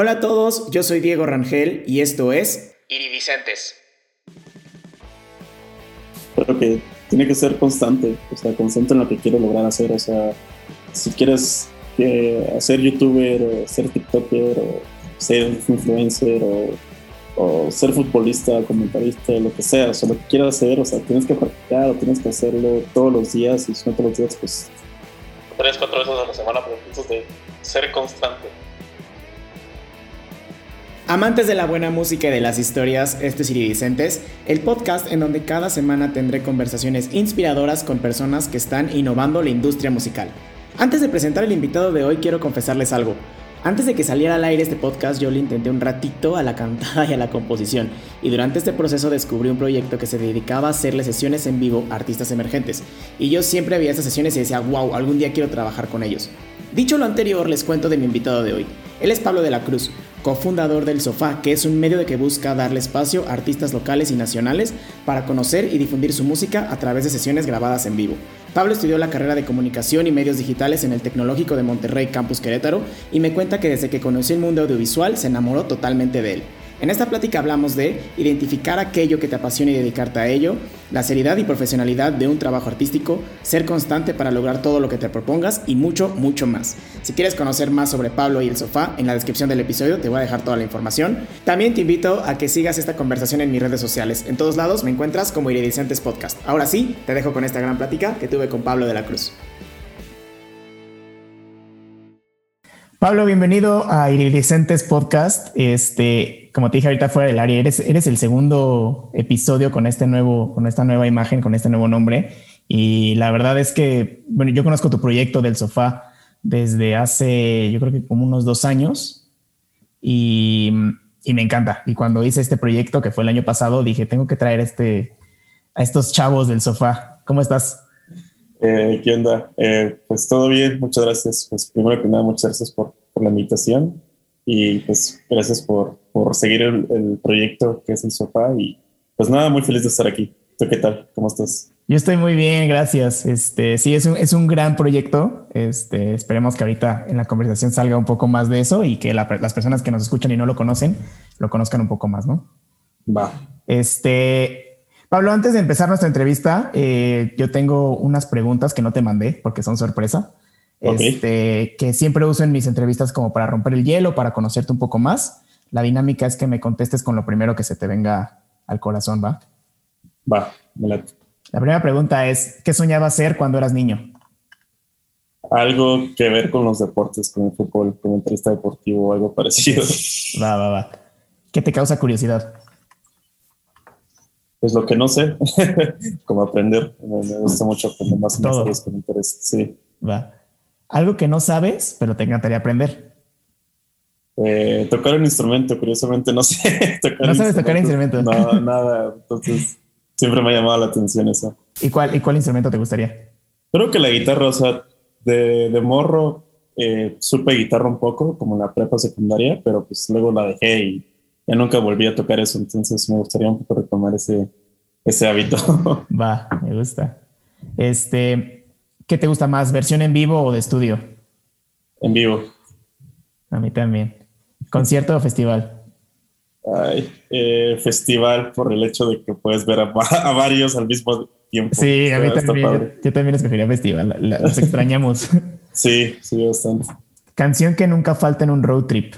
Hola a todos, yo soy Diego Rangel y esto es Iridicentes. Creo que tiene que ser constante, o sea, constante en lo que quiero lograr hacer, o sea, si quieres eh, hacer youtuber o ser tiktoker o ser influencer o, o, ser futbolista, comentarista, lo que sea, o sea, lo que quieras hacer, o sea, tienes que practicar o tienes que hacerlo todos los días y si no todos los días, pues tres, cuatro veces a la semana, pero de ser constante. Amantes de la buena música y de las historias, este es Iridicentes, el podcast en donde cada semana tendré conversaciones inspiradoras con personas que están innovando la industria musical. Antes de presentar el invitado de hoy, quiero confesarles algo. Antes de que saliera al aire este podcast, yo le intenté un ratito a la cantada y a la composición, y durante este proceso descubrí un proyecto que se dedicaba a hacerle sesiones en vivo a artistas emergentes, y yo siempre veía esas sesiones y decía, wow, algún día quiero trabajar con ellos. Dicho lo anterior, les cuento de mi invitado de hoy. Él es Pablo de la Cruz, cofundador del Sofá, que es un medio de que busca darle espacio a artistas locales y nacionales para conocer y difundir su música a través de sesiones grabadas en vivo. Pablo estudió la carrera de comunicación y medios digitales en el Tecnológico de Monterrey Campus Querétaro y me cuenta que desde que conoció el mundo audiovisual se enamoró totalmente de él. En esta plática hablamos de identificar aquello que te apasiona y dedicarte a ello, la seriedad y profesionalidad de un trabajo artístico, ser constante para lograr todo lo que te propongas y mucho, mucho más. Si quieres conocer más sobre Pablo y el sofá, en la descripción del episodio te voy a dejar toda la información. También te invito a que sigas esta conversación en mis redes sociales. En todos lados me encuentras como Iridicentes Podcast. Ahora sí, te dejo con esta gran plática que tuve con Pablo de la Cruz. Pablo, bienvenido a Iridicentes Podcast. Este, como te dije ahorita fuera del área, eres, eres el segundo episodio con este nuevo, con esta nueva imagen, con este nuevo nombre. Y la verdad es que, bueno, yo conozco tu proyecto del sofá desde hace, yo creo que como unos dos años. Y, y me encanta. Y cuando hice este proyecto, que fue el año pasado, dije, tengo que traer este, a estos chavos del sofá. ¿Cómo estás? Eh, ¿Qué onda? Eh, pues todo bien, muchas gracias. Pues primero que nada, muchas gracias por, por la invitación y pues gracias por, por seguir el, el, proyecto que es el sofá y pues nada, muy feliz de estar aquí. ¿Tú qué tal? ¿Cómo estás? Yo estoy muy bien, gracias. Este, sí, es un, es un gran proyecto. Este, esperemos que ahorita en la conversación salga un poco más de eso y que la, las personas que nos escuchan y no lo conocen, lo conozcan un poco más, ¿no? Va. Este, Pablo, antes de empezar nuestra entrevista, eh, yo tengo unas preguntas que no te mandé porque son sorpresa. Okay. Este, que siempre uso en mis entrevistas como para romper el hielo, para conocerte un poco más. La dinámica es que me contestes con lo primero que se te venga al corazón, ¿va? Va, me la... la primera pregunta es, ¿qué soñabas ser cuando eras niño? Algo que ver con los deportes, con el fútbol, comentarista deportivo o algo parecido. Va, va, va. ¿Qué te causa curiosidad? Pues lo que no sé, como aprender. Me, me, gusta mucho aprender más Todo. que me interesan. Sí. Va. Algo que no sabes, pero te encantaría aprender. Eh, tocar un instrumento, curiosamente, no sé. tocar no sabes tocar instrumento. No, nada. Entonces, siempre me ha llamado la atención eso. ¿Y cuál, ¿Y cuál instrumento te gustaría? Creo que la guitarra, o sea, de, de morro eh, supe guitarra un poco, como en la prepa secundaria, pero pues luego la dejé y ya nunca volví a tocar eso, entonces me gustaría un poco retomar ese, ese hábito. Va, me gusta. Este, ¿qué te gusta más, versión en vivo o de estudio? En vivo. A mí también. ¿Concierto o festival? Ay, eh, festival por el hecho de que puedes ver a, a varios al mismo tiempo. Sí, a mí también. Yo, yo, también escogería festival. La, los extrañamos. sí, sí, bastante. Canción que nunca falta en un road trip.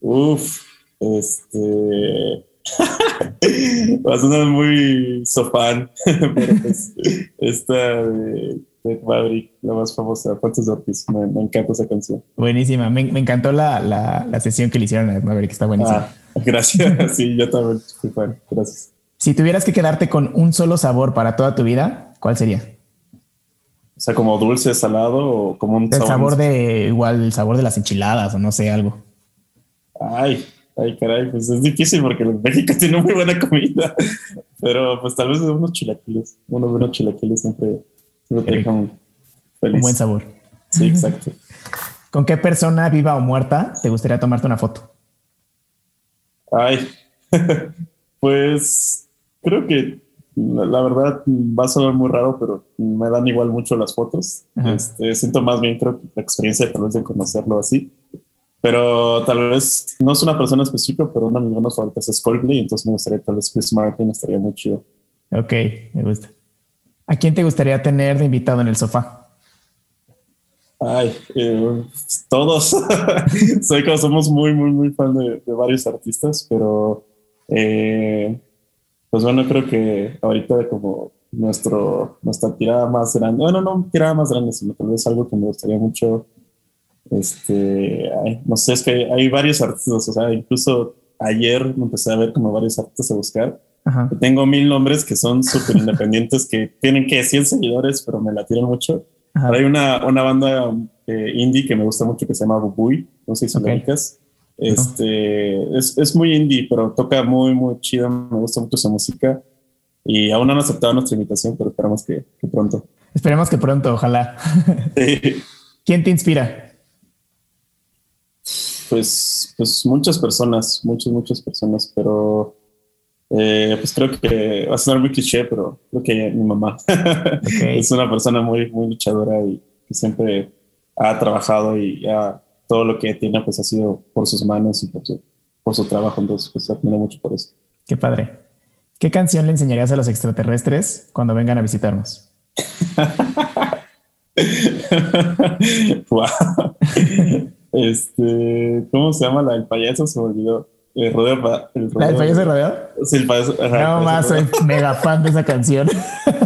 Uf, este. Va a sonar muy sofán, pero pues, esta de, de Maverick, la más famosa, Fuentes Ortiz, me, me, encanta esa canción. Buenísima, me, me encantó la, la, la, sesión que le hicieron a Maverick, está buenísima. Ah, gracias, sí, yo también soy fan, gracias. Si tuvieras que quedarte con un solo sabor para toda tu vida, ¿cuál sería? O sea, como dulce, salado o como un el sabor, sabor de igual el sabor de las enchiladas o no sé, algo. Ay, Ay, caray, pues es difícil porque México tiene muy buena comida. Pero pues tal vez unos chilaquiles. Unos buenos chilaquiles siempre, siempre te dejan feliz. Un buen sabor. Sí, exacto. ¿Con qué persona, viva o muerta, te gustaría tomarte una foto? Ay, pues creo que la, la, verdad va a sonar muy raro, pero me dan igual mucho las fotos. Este, siento más bien, creo que la experiencia tal vez de conocerlo así Pero tal vez no es una persona específica, pero una de mis bandas favoritas es Coldplay, entonces me gustaría tal vez Chris Martin, estaría muy chido. Ok, me gusta. ¿A quién te gustaría tener de invitado en el sofá? Ay, eh, todos. Soy como somos muy, muy, muy fan de, varios artistas, pero eh, pues bueno, creo que ahorita como nuestro, nuestra tirada más grande, bueno, no tirada más grande, sino tal vez algo que me gustaría mucho, este, no sé, es que hay varios artistas, o sea, incluso ayer me empecé a ver como varios artistas a buscar. Tengo mil nombres que son súper independientes, que tienen que 100 seguidores, pero me la tiran mucho. Hay una, una banda eh, indie que me gusta mucho que se llama Bubuy, no sé si okay. Este, es, es, muy indie, pero toca muy, muy chido. Me gusta mucho su música. Y aún no han aceptado nuestra invitación, pero esperamos que, pronto. Esperemos que pronto, ojalá. ¿Quién te inspira? Pues, pues muchas personas, muchas, muchas personas, pero eh, pues creo que va a sonar muy cliché, pero creo que mi mamá es una persona muy, muy luchadora y que siempre ha trabajado y ya todo lo que tiene pues ha sido por sus manos y por su, por su trabajo, entonces pues admiro mucho por eso. Qué padre. ¿Qué canción le enseñarías a los extraterrestres cuando vengan a visitarnos? este, ¿cómo se llama la del payaso? Se me olvidó. El rodeo, el ¿La del payaso de rodeo? Sí, el payaso. no más, soy mega fan de esa canción.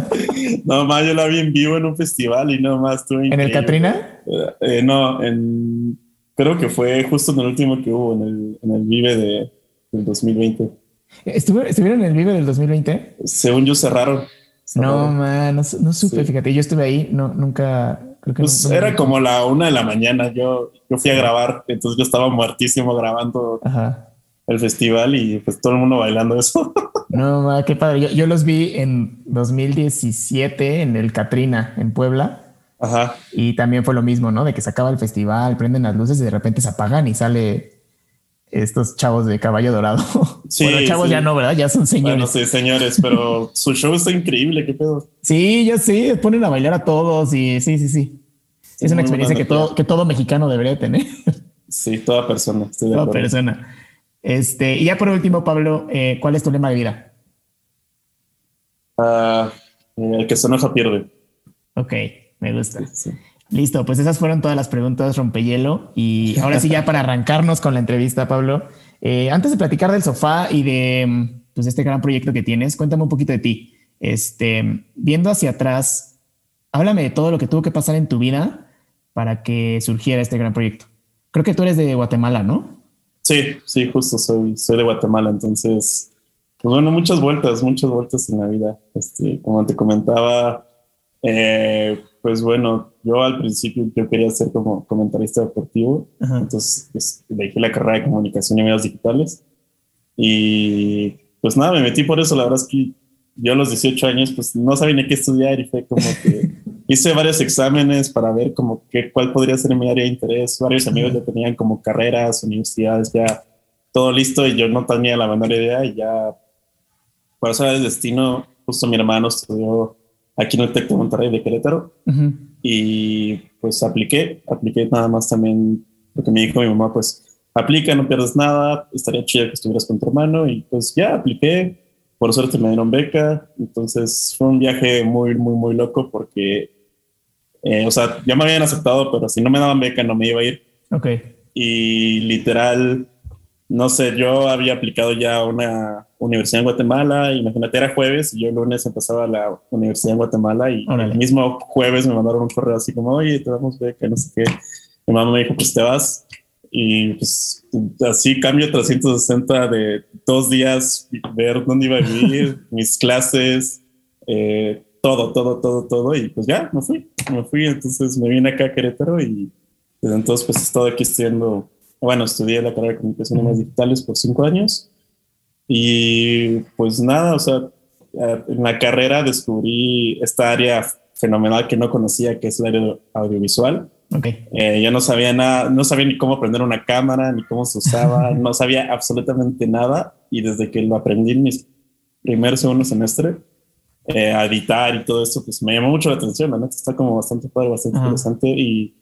no más, yo la vi en vivo en un festival y no más ¿En el Katrina? Eh, eh, no, en creo que fue justo en el último que hubo, en el, en el Vive de, del 2020. ¿Estuvieron en el Vive del 2020? Según yo cerraron. No, man, no, supe, fíjate, yo estuve ahí, no, nunca, creo que pues era como la una de la mañana, yo, yo fui a grabar, entonces yo estaba muertísimo grabando el festival y pues todo el mundo bailando eso. No, qué padre, yo, los vi en 2017 en el Katrina, en Puebla. Ajá. Y también fue lo mismo, ¿no? De que se acaba el festival, prenden las luces y de repente se apagan y sale estos chavos de caballo dorado. Sí, bueno, chavos ya no, ¿verdad? Ya son señores. Bueno, sí, señores, pero su show está increíble, qué pedo. Sí, ya sí, ponen a bailar a todos y sí, sí, sí. Es una experiencia que todo, que todo mexicano debería tener. Sí, toda persona. toda persona. Este, y ya por último, Pablo, eh, ¿cuál es tu lema de vida? Uh, el que se enoja pierde. Ok, me gusta. Sí. Listo, pues esas fueron todas las preguntas rompehielo. Y ahora sí, ya para arrancarnos con la entrevista, Pablo, eh, antes de platicar del sofá y de pues, este gran proyecto que tienes, cuéntame un poquito de ti. Este, viendo hacia atrás, háblame de todo lo que tuvo que pasar en tu vida para que surgiera este gran proyecto. Creo que tú eres de Guatemala, ¿no? Sí, sí, justo soy, soy de Guatemala. Entonces, pues bueno, muchas vueltas, muchas vueltas en la vida. Este, como te comentaba, eh, pues bueno, yo al principio yo quería ser como comentarista deportivo, entonces pues, elegí la carrera de comunicación y medios digitales y pues nada, me metí por eso, la verdad es que yo a los 18 años pues no sabía ni qué estudiar y fue como que hice varios exámenes para ver como que cuál podría ser mi área de interés, varios amigos ya tenían como carreras, universidades, ya todo listo y yo no tenía la menor idea y ya por eso el destino, justo mi hermano estudió aquí en el TEC de Monterrey de Querétaro. Y pues apliqué, apliqué nada más también porque me dijo mi mamá, pues aplica, no pierdes nada, estaría chido que estuvieras con tu hermano y pues ya apliqué, por suerte me dieron beca, entonces fue un viaje muy, muy, muy loco porque, eh, o sea, ya me habían aceptado, pero si no me daban beca no me iba a ir. Ok. Y literal, no sé, yo había aplicado ya a una universidad en Guatemala, imagínate, era jueves y yo el lunes empezaba la universidad en Guatemala y el mismo jueves me mandaron un correo así como, oye, te damos beca, no sé qué. Mi mamá me dijo, pues te vas. Y pues así cambio 360 de dos días, ver dónde iba a vivir, mis clases, eh, todo, todo, todo, todo. Y pues ya, me fui, me fui. Entonces me vine acá a Querétaro y desde entonces pues he estado aquí estudiando bueno, estudié la carrera de comunicación y digitales por cinco años y pues nada, o sea, en la carrera descubrí esta área fenomenal que no conocía, que es el área audiovisual. Okay. Eh, yo no sabía nada, no sabía ni cómo prender una cámara, ni cómo se usaba, no sabía absolutamente nada. Y desde que lo aprendí en mis primer segundo semestre, eh, a editar y todo esto, pues me llamó mucho la atención, ¿no? Está como bastante padre, bastante interesante. Y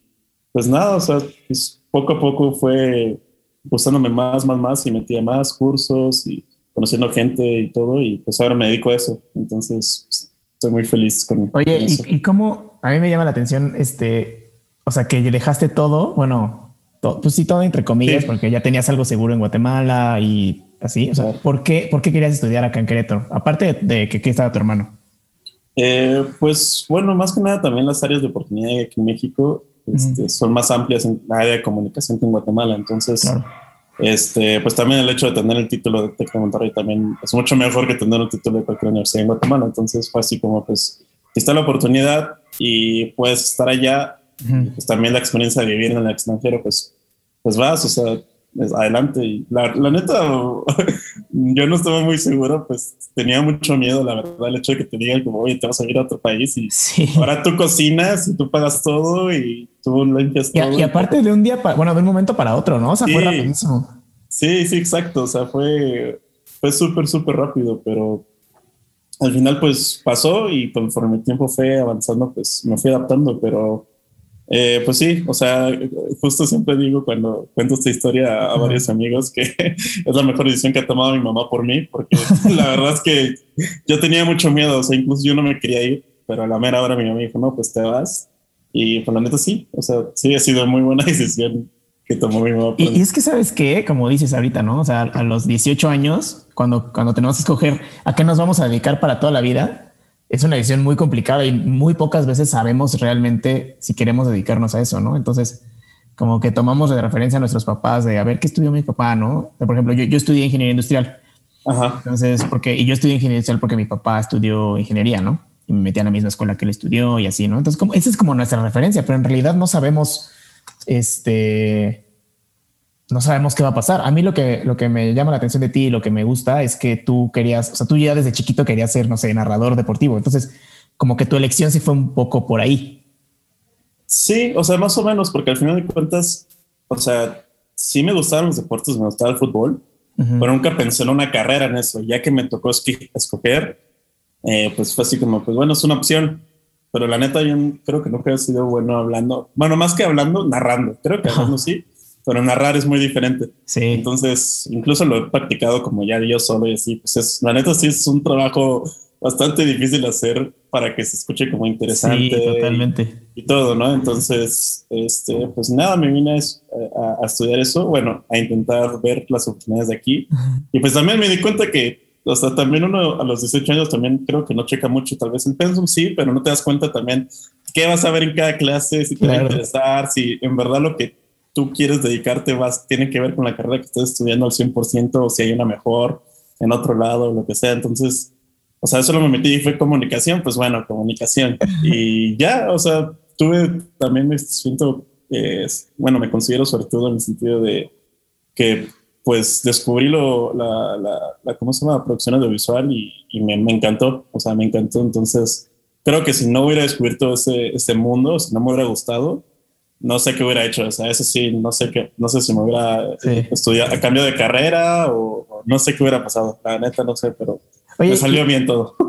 pues nada, o sea, pues, poco a poco fue gustándome más, más, más y metía más cursos y conociendo gente y todo y pues ahora me dedico a eso. Entonces estoy muy feliz con, Oye, ¿y, cómo? A mí me llama la atención, este, o sea, que dejaste todo, bueno, pues sí, todo entre comillas, porque ya tenías algo seguro en Guatemala y así. O sea, ¿por qué, ¿por qué querías estudiar acá en Querétaro? Aparte de que aquí estaba tu hermano. Eh, pues bueno, más que nada también las áreas de oportunidad aquí en México este, son más amplias en la área de comunicación que en Guatemala. Entonces, este, pues también el hecho de tener el título de Tec de Monterrey también es mucho mejor que tener un título de cualquier universidad en Guatemala. Entonces fue así como, pues, está la oportunidad y puedes estar allá, pues también la experiencia de vivir en el extranjero, pues, pues vas, o sea, adelante. Y la, la, neta, yo no estaba muy seguro, pues tenía mucho miedo, la verdad, el hecho de que te digan como, oye, te vas a ir a otro país y ahora tú cocinas y tú pagas todo y tú limpias todo. Y, aparte de un día, bueno, de un momento para otro, ¿no? O sea, fue rapidísimo. Sí, sí, exacto. O sea, fue, fue súper, súper rápido, pero al final pues pasó y conforme el tiempo fue avanzando, pues me fui adaptando, pero eh, pues sí, o sea, justo siempre digo cuando cuento esta historia a, varios amigos que es la mejor decisión que ha tomado mi mamá por mí, porque la verdad es que yo tenía mucho miedo, o sea, incluso yo no me quería ir, pero a la mera hora mi mamá dijo, no, pues te vas. Y por la neta sí, o sea, sí ha sido muy buena decisión que tomó mi mamá. Y, y, es que sabes que, como dices ahorita, ¿no? O sea, a los 18 años, cuando, cuando tenemos que escoger a qué nos vamos a dedicar para toda la vida, es una decisión muy complicada y muy pocas veces sabemos realmente si queremos dedicarnos a eso, ¿no? Entonces, como que tomamos de referencia a nuestros papás de a ver qué estudió mi papá, ¿no? Por ejemplo, yo, yo estudié ingeniería industrial. Ajá. Entonces, porque, y yo estudié ingeniería industrial porque mi papá estudió ingeniería, ¿no? Y me metí a la misma escuela que él estudió y así, ¿no? Entonces, como, esa es como nuestra referencia, pero en realidad no sabemos, este, no sabemos qué va a pasar. A mí lo que, lo que me llama la atención de ti y lo que me gusta es que tú querías, o sea, tú ya desde chiquito querías ser, no sé, narrador deportivo. Entonces, como que tu elección sí fue un poco por ahí. Sí, o sea, más o menos, porque al final de cuentas, o sea, sí me gustaron los deportes, me gustaba el fútbol, pero nunca pensé en una carrera en eso. Ya que me tocó escoger, eh, pues fue así como, pues bueno, es una opción. Pero la neta, yo creo que nunca he sido bueno hablando. Bueno, más que hablando, narrando. Creo que hablando sí pero narrar es muy diferente. Sí. Entonces, incluso lo he practicado como ya yo solo y así, pues es, la neta sí es un trabajo bastante difícil hacer para que se escuche como interesante. Sí, totalmente. Y, todo, ¿no? Entonces, este, pues nada, me vine a, estudiar eso, bueno, a intentar ver las oportunidades de aquí. Y pues también me di cuenta que, o sea, también uno a los 18 años también creo que no checa mucho, tal vez el pensum sí, pero no te das cuenta también qué vas a ver en cada clase, si te va a interesar, si en verdad lo que tú quieres dedicarte vas, tiene que ver con la carrera que estás estudiando al 100% o si hay una mejor en otro lado, lo que sea. Entonces, o sea, eso lo me metí y fue comunicación, pues bueno, comunicación. Y ya, o sea, tuve también me siento, eh, bueno, me considero sobre todo en el sentido de que pues descubrí lo, la, la, ¿cómo se llama? La producción audiovisual y, y me, me, encantó, o sea, me encantó. Entonces, creo que si no hubiera descubierto ese, ese mundo, si no me hubiera gustado, no sé qué hubiera hecho. O sea, eso sí, no sé qué, no sé si me hubiera estudiado a cambio de carrera o, no sé qué hubiera pasado. La neta no sé, pero me salió bien todo.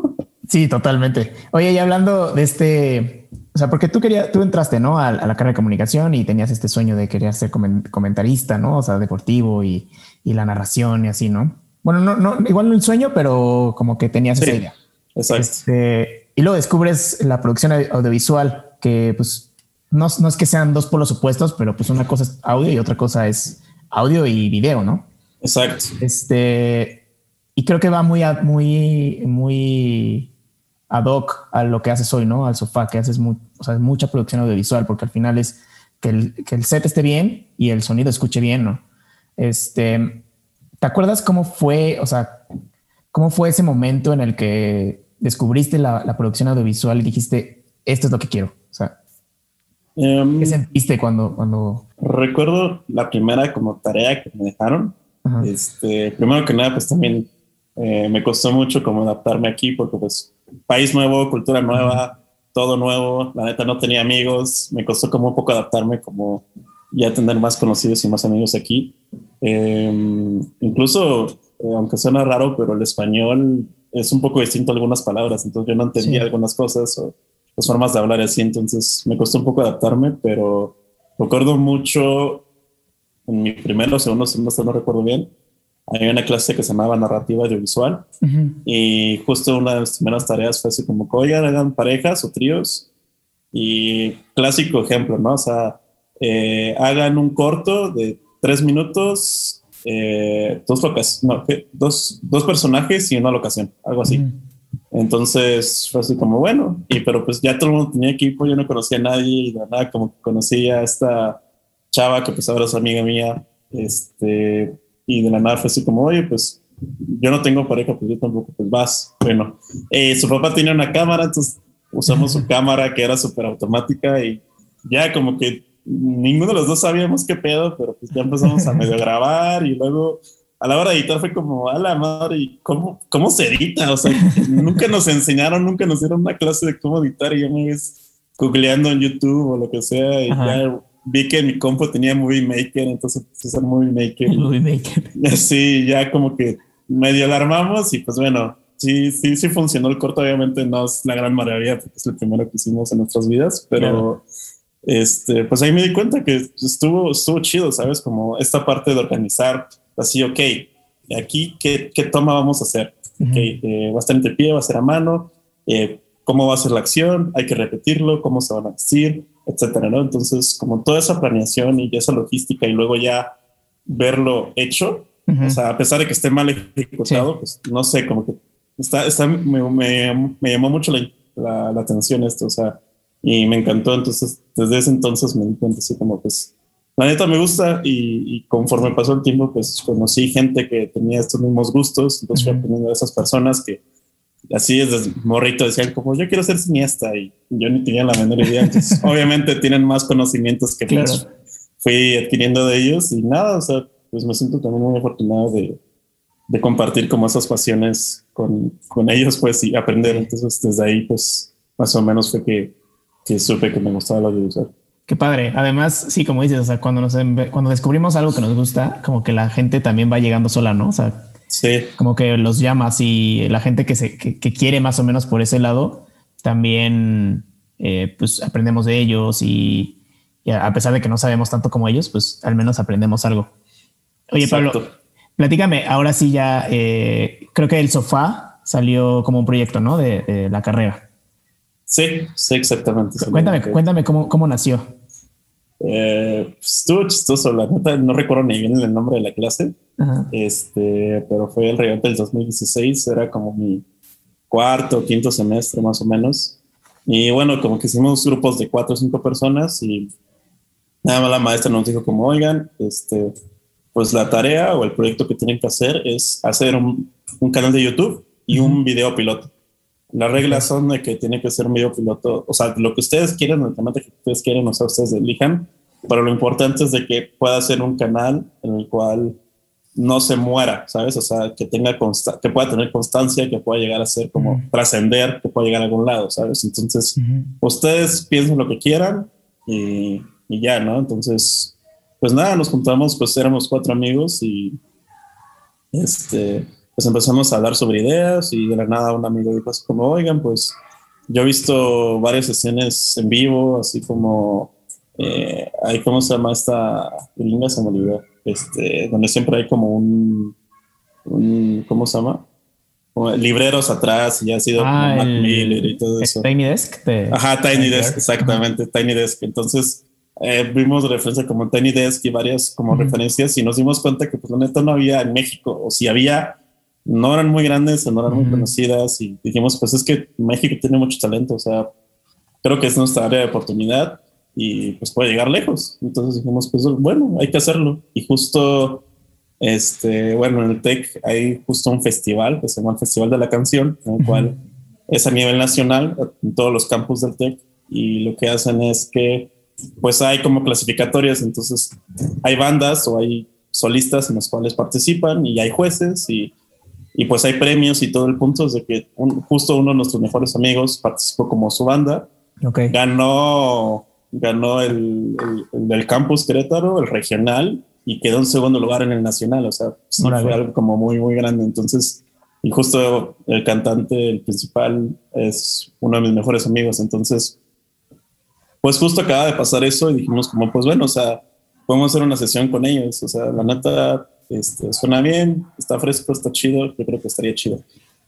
Sí, totalmente. Oye, y hablando de este, o sea, porque tú querías, tú entraste, ¿no? A, la carrera de comunicación y tenías este sueño de querer ser comentarista, ¿no? O sea, deportivo y, la narración y así, ¿no? Bueno, no, no, igual no el sueño, pero como que tenías esa idea. Exacto. Este, y luego descubres la producción audiovisual, que pues no, es que sean dos polos opuestos, pero pues una cosa es audio y otra cosa es audio y video, ¿no? Exacto. Este, y creo que va muy, muy, muy ad hoc a lo que haces hoy, ¿no? Al sofá, que haces mucha producción audiovisual, porque al final es que el, set esté bien y el sonido escuche bien, ¿no? Este, ¿te acuerdas cómo fue, o sea, cómo fue ese momento en el que descubriste la, la producción audiovisual y dijiste, esto es lo que quiero? O sea, Em, ¿Qué sentiste cuando, cuando...? Recuerdo la primera como tarea que me dejaron. Este, primero que nada, pues también eh, me costó mucho como adaptarme aquí porque pues país nuevo, cultura nueva, todo nuevo. La neta no tenía amigos. Me costó como un poco adaptarme como ya tener más conocidos y más amigos aquí. Em, incluso, eh, aunque suena raro, pero el español es un poco distinto a algunas palabras, entonces yo no entendía algunas cosas o las formas de hablar así, entonces me costó un poco adaptarme, pero recuerdo mucho en mi primero o segundo semestre, no recuerdo bien, había una clase que se llamaba narrativa audiovisual y justo una de las primeras tareas fue así como oigan, hagan parejas o tríos y clásico ejemplo, ¿no? O sea, eh, hagan un corto de tres minutos, eh, dos, no, dos, dos, personajes y una locación, algo así. Entonces fue así como bueno, y pero pues ya todo el mundo tenía equipo, yo no conocía a nadie y de nada como que conocía a esta chava que pues ahora es amiga mía, este, y de la nada fue así como, oye, pues yo no tengo pareja, pues yo tampoco, pues vas. Bueno, eh, su papá tenía una cámara, entonces usamos su cámara que era súper automática y ya como que ninguno de los dos sabíamos qué pedo, pero pues ya empezamos a medio grabar y luego a la hora de editar fue como, a la madre, ¿cómo, cómo se edita? O sea, nunca nos enseñaron, nunca nos dieron una clase de cómo editar y ya me ves googleando en YouTube o lo que sea y ya vi que mi compu tenía Movie Maker, entonces puse a usar Movie Maker. Movie Maker. Sí, ya como que medio alarmamos y pues bueno, sí, sí, sí funcionó el corto, obviamente no es la gran maravilla porque es el primero que hicimos en nuestras vidas, pero este, pues ahí me di cuenta que estuvo, estuvo chido, ¿sabes? Como esta parte de organizar, así, ok, aquí, ¿qué, qué toma vamos a hacer? Eh, va a estar en pie, va a ser a mano, eh, cómo va a ser la acción, hay que repetirlo, cómo se van a decir, etcétera, ¿no? Entonces, como toda esa planeación y esa logística y luego ya verlo hecho, o sea, a pesar de que esté mal ejecutado, pues no sé, como que está, está me, me, me llamó mucho la, la, la, atención esto, o sea, y me encantó. Entonces, desde ese entonces me di cuenta así como, pues, la neta me gusta y, y conforme pasó el tiempo, pues conocí gente que tenía estos mismos gustos, entonces fui aprendiendo de esas personas que así es desde morrito decían como yo quiero ser cineasta y yo ni tenía la menor idea. Entonces, obviamente tienen más conocimientos que pues, fui adquiriendo de ellos y nada, o sea, pues me siento también muy afortunado de, de compartir como esas pasiones con, con, ellos, pues, y aprender. Entonces, desde ahí, pues, más o menos fue que, que supe que me gustaba la audiovisual. Qué padre. Además, sí, como dices, o sea, cuando nos cuando descubrimos algo que nos gusta, como que la gente también va llegando sola, ¿no? O sea, Sí. Como que los llamas y la gente que, se, que, quiere más o menos por ese lado, también eh, pues aprendemos de ellos y, a pesar de que no sabemos tanto como ellos, pues al menos aprendemos algo. Oye, Pablo, platícame, ahora sí ya, eh, creo que el sofá salió como un proyecto, ¿no? De, la carrera. Sí, sí, exactamente. Cuéntame, cuéntame cómo, cómo nació. Eh, estuvo chistoso, la neta, no recuerdo ni bien el nombre de la clase, este, pero fue el regate del 2016, era como mi cuarto o quinto semestre más o menos. Y bueno, como que hicimos grupos de cuatro o cinco personas y nada más la maestra nos dijo como, oigan, este, pues la tarea o el proyecto que tienen que hacer es hacer un, un canal de YouTube y un video piloto. Las reglas son de que tiene que ser video piloto, o sea, lo que ustedes quieren, el tema que ustedes quieren, o sea, ustedes elijan, pero lo importante es de que pueda ser un canal en el cual no se muera, ¿sabes? O sea, que tenga que pueda tener constancia, que pueda llegar a ser como trascender, que pueda llegar a algún lado, ¿sabes? Entonces, ustedes piensen lo que quieran y, y, ya, ¿no? Entonces, pues nada, nos juntamos, pues éramos cuatro amigos y este, pues empezamos a hablar sobre ideas y de la nada un amigo dijo así como, oigan, pues yo he visto varias sesiones en vivo, así como, eh, ¿cómo se llama esta? Linda se me olvidó este, donde siempre hay como un, un ¿cómo se llama? Como libreros atrás y ya ha sido ah, como Mac Miller y todo eso. Tiny Desk. De Ajá, Tiny Desk, exactamente, Tiny Desk. Entonces eh, vimos referencia como Tiny Desk y varias como referencias y nos dimos cuenta que pues la neta no había en México o si había no eran muy grandes no eran muy conocidas y dijimos pues es que México tiene mucho talento, o sea, creo que es nuestra área de oportunidad y pues puede llegar lejos. Entonces dijimos, pues bueno, hay que hacerlo. Y justo, este, bueno, en el TEC hay justo un festival que se llama el Festival de la Canción, en el cual es a nivel nacional, en todos los campus del TEC, y lo que hacen es que, pues hay como clasificatorias, entonces hay bandas o hay solistas en los cuales participan y hay jueces y, y pues hay premios y todo el punto es de que justo uno de nuestros mejores amigos participó como su banda. Okay. Ganó ganó el, del campus Querétaro, el regional, y quedó en segundo lugar en el nacional. O sea, fue algo como muy, muy grande. Entonces, y justo el cantante, el principal, es uno de mis mejores amigos. Entonces, pues justo acaba de pasar eso y dijimos como, pues bueno, o sea, podemos hacer una sesión con ellos. O sea, la neta, este, suena bien, está fresco, está chido, yo creo que estaría chido.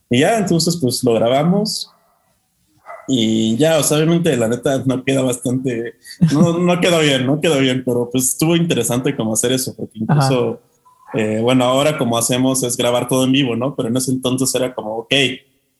Y ya, entonces, pues lo grabamos. Y ya, o sea, obviamente la neta no queda bastante, no, no queda bien, no queda bien, pero pues estuvo interesante como hacer eso, porque incluso, eh, bueno, ahora como hacemos es grabar todo en vivo, ¿no? Pero en ese entonces era como, ok,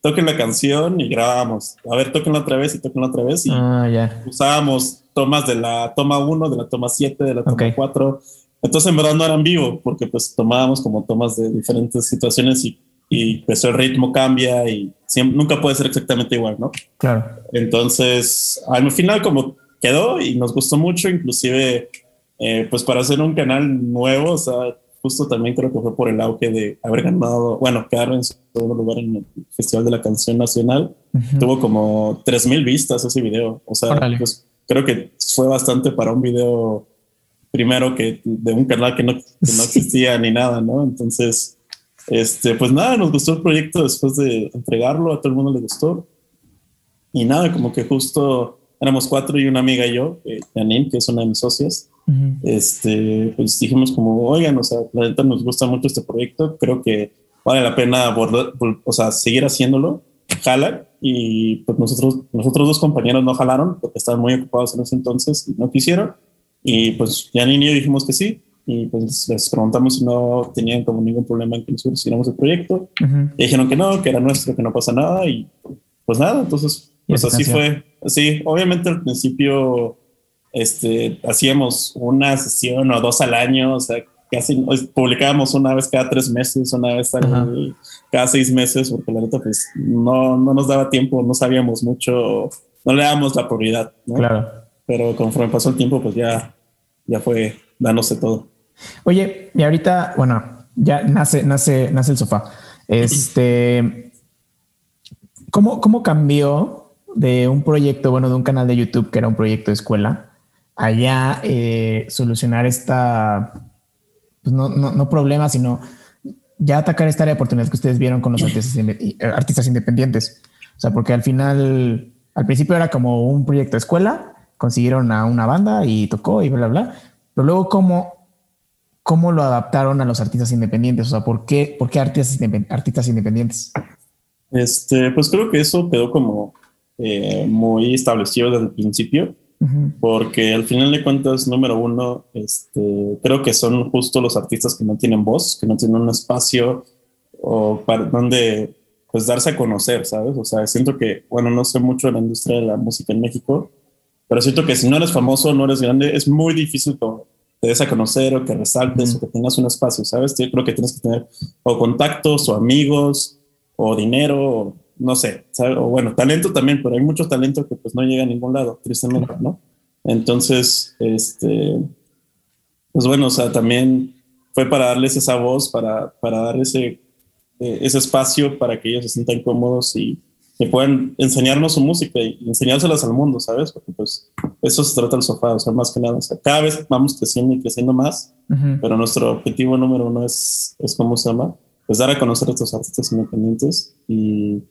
toquen la canción y grabamos. A ver, toquenla otra vez y toquenla otra vez. Y ah, usábamos tomas de la toma 1, de la toma 7, de la toma 4. Entonces en verdad no eran vivo porque pues tomábamos como tomas de diferentes situaciones y, y pues el ritmo cambia y siempre, nunca puede ser exactamente igual, ¿no? Claro. Entonces al final como quedó y nos gustó mucho, inclusive eh, pues para hacer un canal nuevo, o sea, justo también creo que fue por el auge de haber ganado, bueno, quedar en segundo lugar en el Festival de la Canción Nacional. Tuvo como 3.000 vistas ese video. O sea, pues, creo que fue bastante para un video primero que de un canal que no, que no existía ni nada, ¿no? Entonces, este, pues nada, nos gustó el proyecto después de entregarlo, a todo el mundo le gustó. Y nada, como que justo éramos cuatro y una amiga y yo, eh, Janine, que es una de mis socias. Este, pues dijimos como, oigan, o sea, la neta nos gusta mucho este proyecto, creo que vale la pena abordar, o sea, seguir haciéndolo, jala, y pues nosotros, nosotros dos compañeros no jalaron porque estaban muy ocupados en ese entonces y no quisieron, y pues ya ni yo dijimos que sí, y pues les preguntamos si no tenían como ningún problema en que nosotros hiciéramos el proyecto, y dijeron que no, que era nuestro, que no pasa nada, y pues nada, entonces, pues así fue, sí, obviamente al principio este, hacíamos una sesión o dos al año, o sea, casi publicábamos una vez cada tres meses, una vez cada seis meses, porque la neta, pues no, no nos daba tiempo, no sabíamos mucho, no le dábamos la prioridad, ¿no? Claro. Pero conforme pasó el tiempo, pues ya, ya fue dándose todo. Oye, y ahorita, bueno, ya nace, nace, nace el sofá. Este, ¿cómo, cómo cambió de un proyecto, bueno, de un canal de YouTube que era un proyecto de escuela allá eh, solucionar esta, pues no, no, no problema, sino ya atacar esta área de oportunidad que ustedes vieron con los artistas, eh, artistas independientes. O sea, porque al final, al principio era como un proyecto de escuela, consiguieron a una banda y tocó y bla, bla, bla. Pero luego, ¿cómo, cómo lo adaptaron a los artistas independientes? O sea, ¿por qué, por qué artistas, artistas independientes? Este, pues creo que eso quedó como eh, muy establecido desde el principio porque al final de cuentas, número uno, este, creo que son justo los artistas que no tienen voz, que no tienen un espacio o para donde pues darse a conocer, ¿sabes? O sea, siento que, bueno, no sé mucho de la industria de la música en México, pero siento que si no eres famoso, no eres grande, es muy difícil que te des a conocer o que resaltes o que tengas un espacio, ¿sabes? Yo creo que tienes que tener o contactos o amigos o dinero o no sé, o bueno, talento también, pero hay mucho talento que pues no llega a ningún lado, tristemente, ¿no? Entonces, este, pues bueno, o sea, también fue para darles esa voz, para, para dar ese, eh, ese espacio para que ellos se sientan cómodos y que puedan enseñarnos su música y enseñárselas al mundo, ¿sabes? Porque pues eso se trata el sofá, o sea, más que nada, o sea, cada vez vamos creciendo y creciendo más, pero nuestro objetivo número uno es, es, ¿cómo se llama? Pues dar a conocer a estos artistas independientes y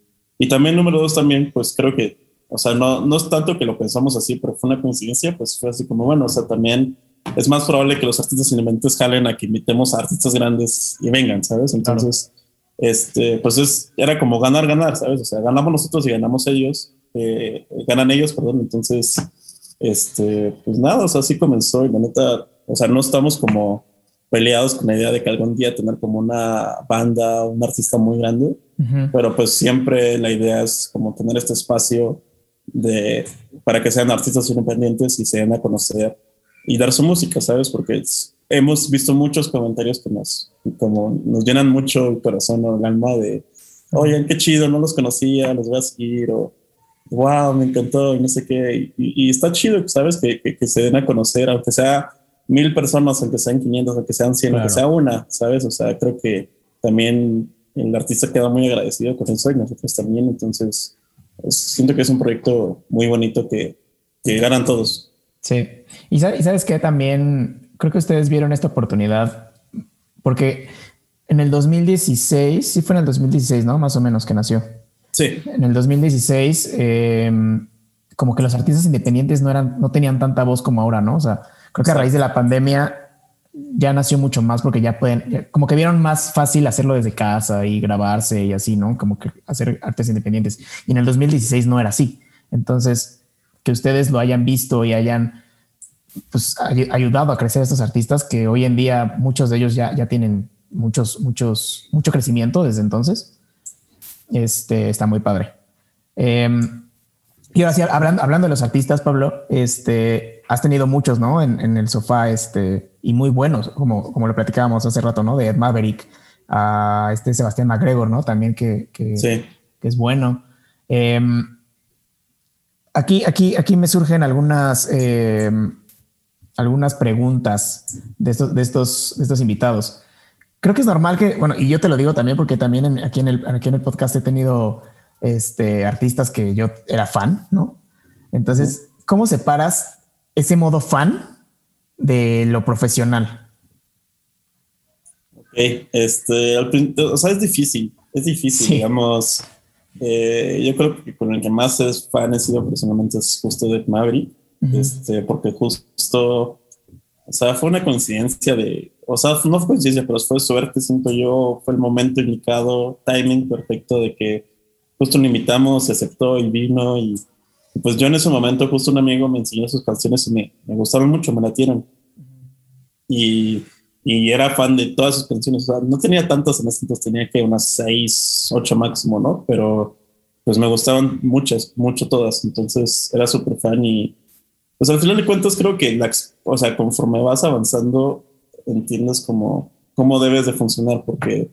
y también número dos, también, pues creo que, o sea, no, no es tanto que lo pensamos así, pero fue una coincidencia, pues fue así como, bueno, o sea, también es más probable que los artistas independientes jalen a que invitemos a artistas grandes y vengan, ¿sabes? Entonces, este, pues es, era como ganar, ganar, ¿sabes? O sea, ganamos nosotros y ganamos ellos, eh, ganan ellos, perdón, entonces, este, pues nada, o sea, así comenzó y la neta, o sea, no estamos como peleados con la idea de que algún día tener como una banda, un artista muy grande, pero pues siempre la idea es como tener este espacio de, para que sean artistas independientes y se den a conocer y dar su música, ¿sabes? Porque hemos visto muchos comentarios que nos, como nos llenan mucho el corazón o el alma de, oye, qué chido, no los conocía, los voy a seguir, o wow, me encantó, y no sé qué. Y, está chido, ¿sabes? Que, que, se den a conocer, aunque sea mil personas, aunque sean 500, aunque sean 100, aunque sea una, ¿sabes? O sea, creo que también el artista queda muy agradecido con eso y nosotros también. Entonces, siento que es un proyecto muy bonito que, que ganan todos. Sí. Y sabes, que también creo que ustedes vieron esta oportunidad porque en el 2016, sí fue en el 2016, ¿no? Más o menos que nació. Sí. En el 2016, em, como que los artistas independientes no eran, no tenían tanta voz como ahora, ¿no? O sea, Creo que a raíz de la pandemia ya nació mucho más porque ya pueden, como que vieron más fácil hacerlo desde casa y grabarse y así, ¿no? Como que hacer artes independientes. Y en el 2016 no era así. Entonces, que ustedes lo hayan visto y hayan pues, ayudado a crecer a estos artistas que hoy en día muchos de ellos ya, ya tienen muchos, muchos, mucho crecimiento desde entonces. Este está muy padre. Em, y ahora sí, hablando, hablando de los artistas, Pablo, este, has tenido muchos, ¿no? En, en, el sofá, este, y muy buenos, como, como lo platicábamos hace rato, ¿no? De Ed Maverick, a este Sebastián McGregor, ¿no? También que, que, que es bueno. Em, aquí, aquí, aquí me surgen algunas, em, algunas preguntas de estos, de estos, de estos invitados. Creo que es normal que, bueno, y yo te lo digo también porque también aquí, en el, aquí en el podcast he tenido este, artistas que yo era fan, ¿no? Entonces, ¿cómo separas ese modo fan de lo profesional? Ok, este, o sea, es difícil, es difícil, digamos. Eh, yo creo que con el que más es fan he sido personalmente es justo de Maverick, este, porque justo, o sea, fue una coincidencia de, o sea, no fue coincidencia, pero fue suerte, siento yo, fue el momento indicado, timing perfecto de que justo lo invitamos, se aceptó y vino y pues yo en ese momento justo un amigo me enseñó sus canciones y me, me gustaron mucho, me latieron. Y, y, era fan de todas sus canciones. O sea, no tenía tantas en ese entonces, tenía que unas seis, ocho máximo, ¿no? Pero pues me gustaban muchas, mucho todas. Entonces era súper fan y pues al final de cuentas creo que, la, o sea, conforme vas avanzando, entiendes cómo, cómo debes de funcionar porque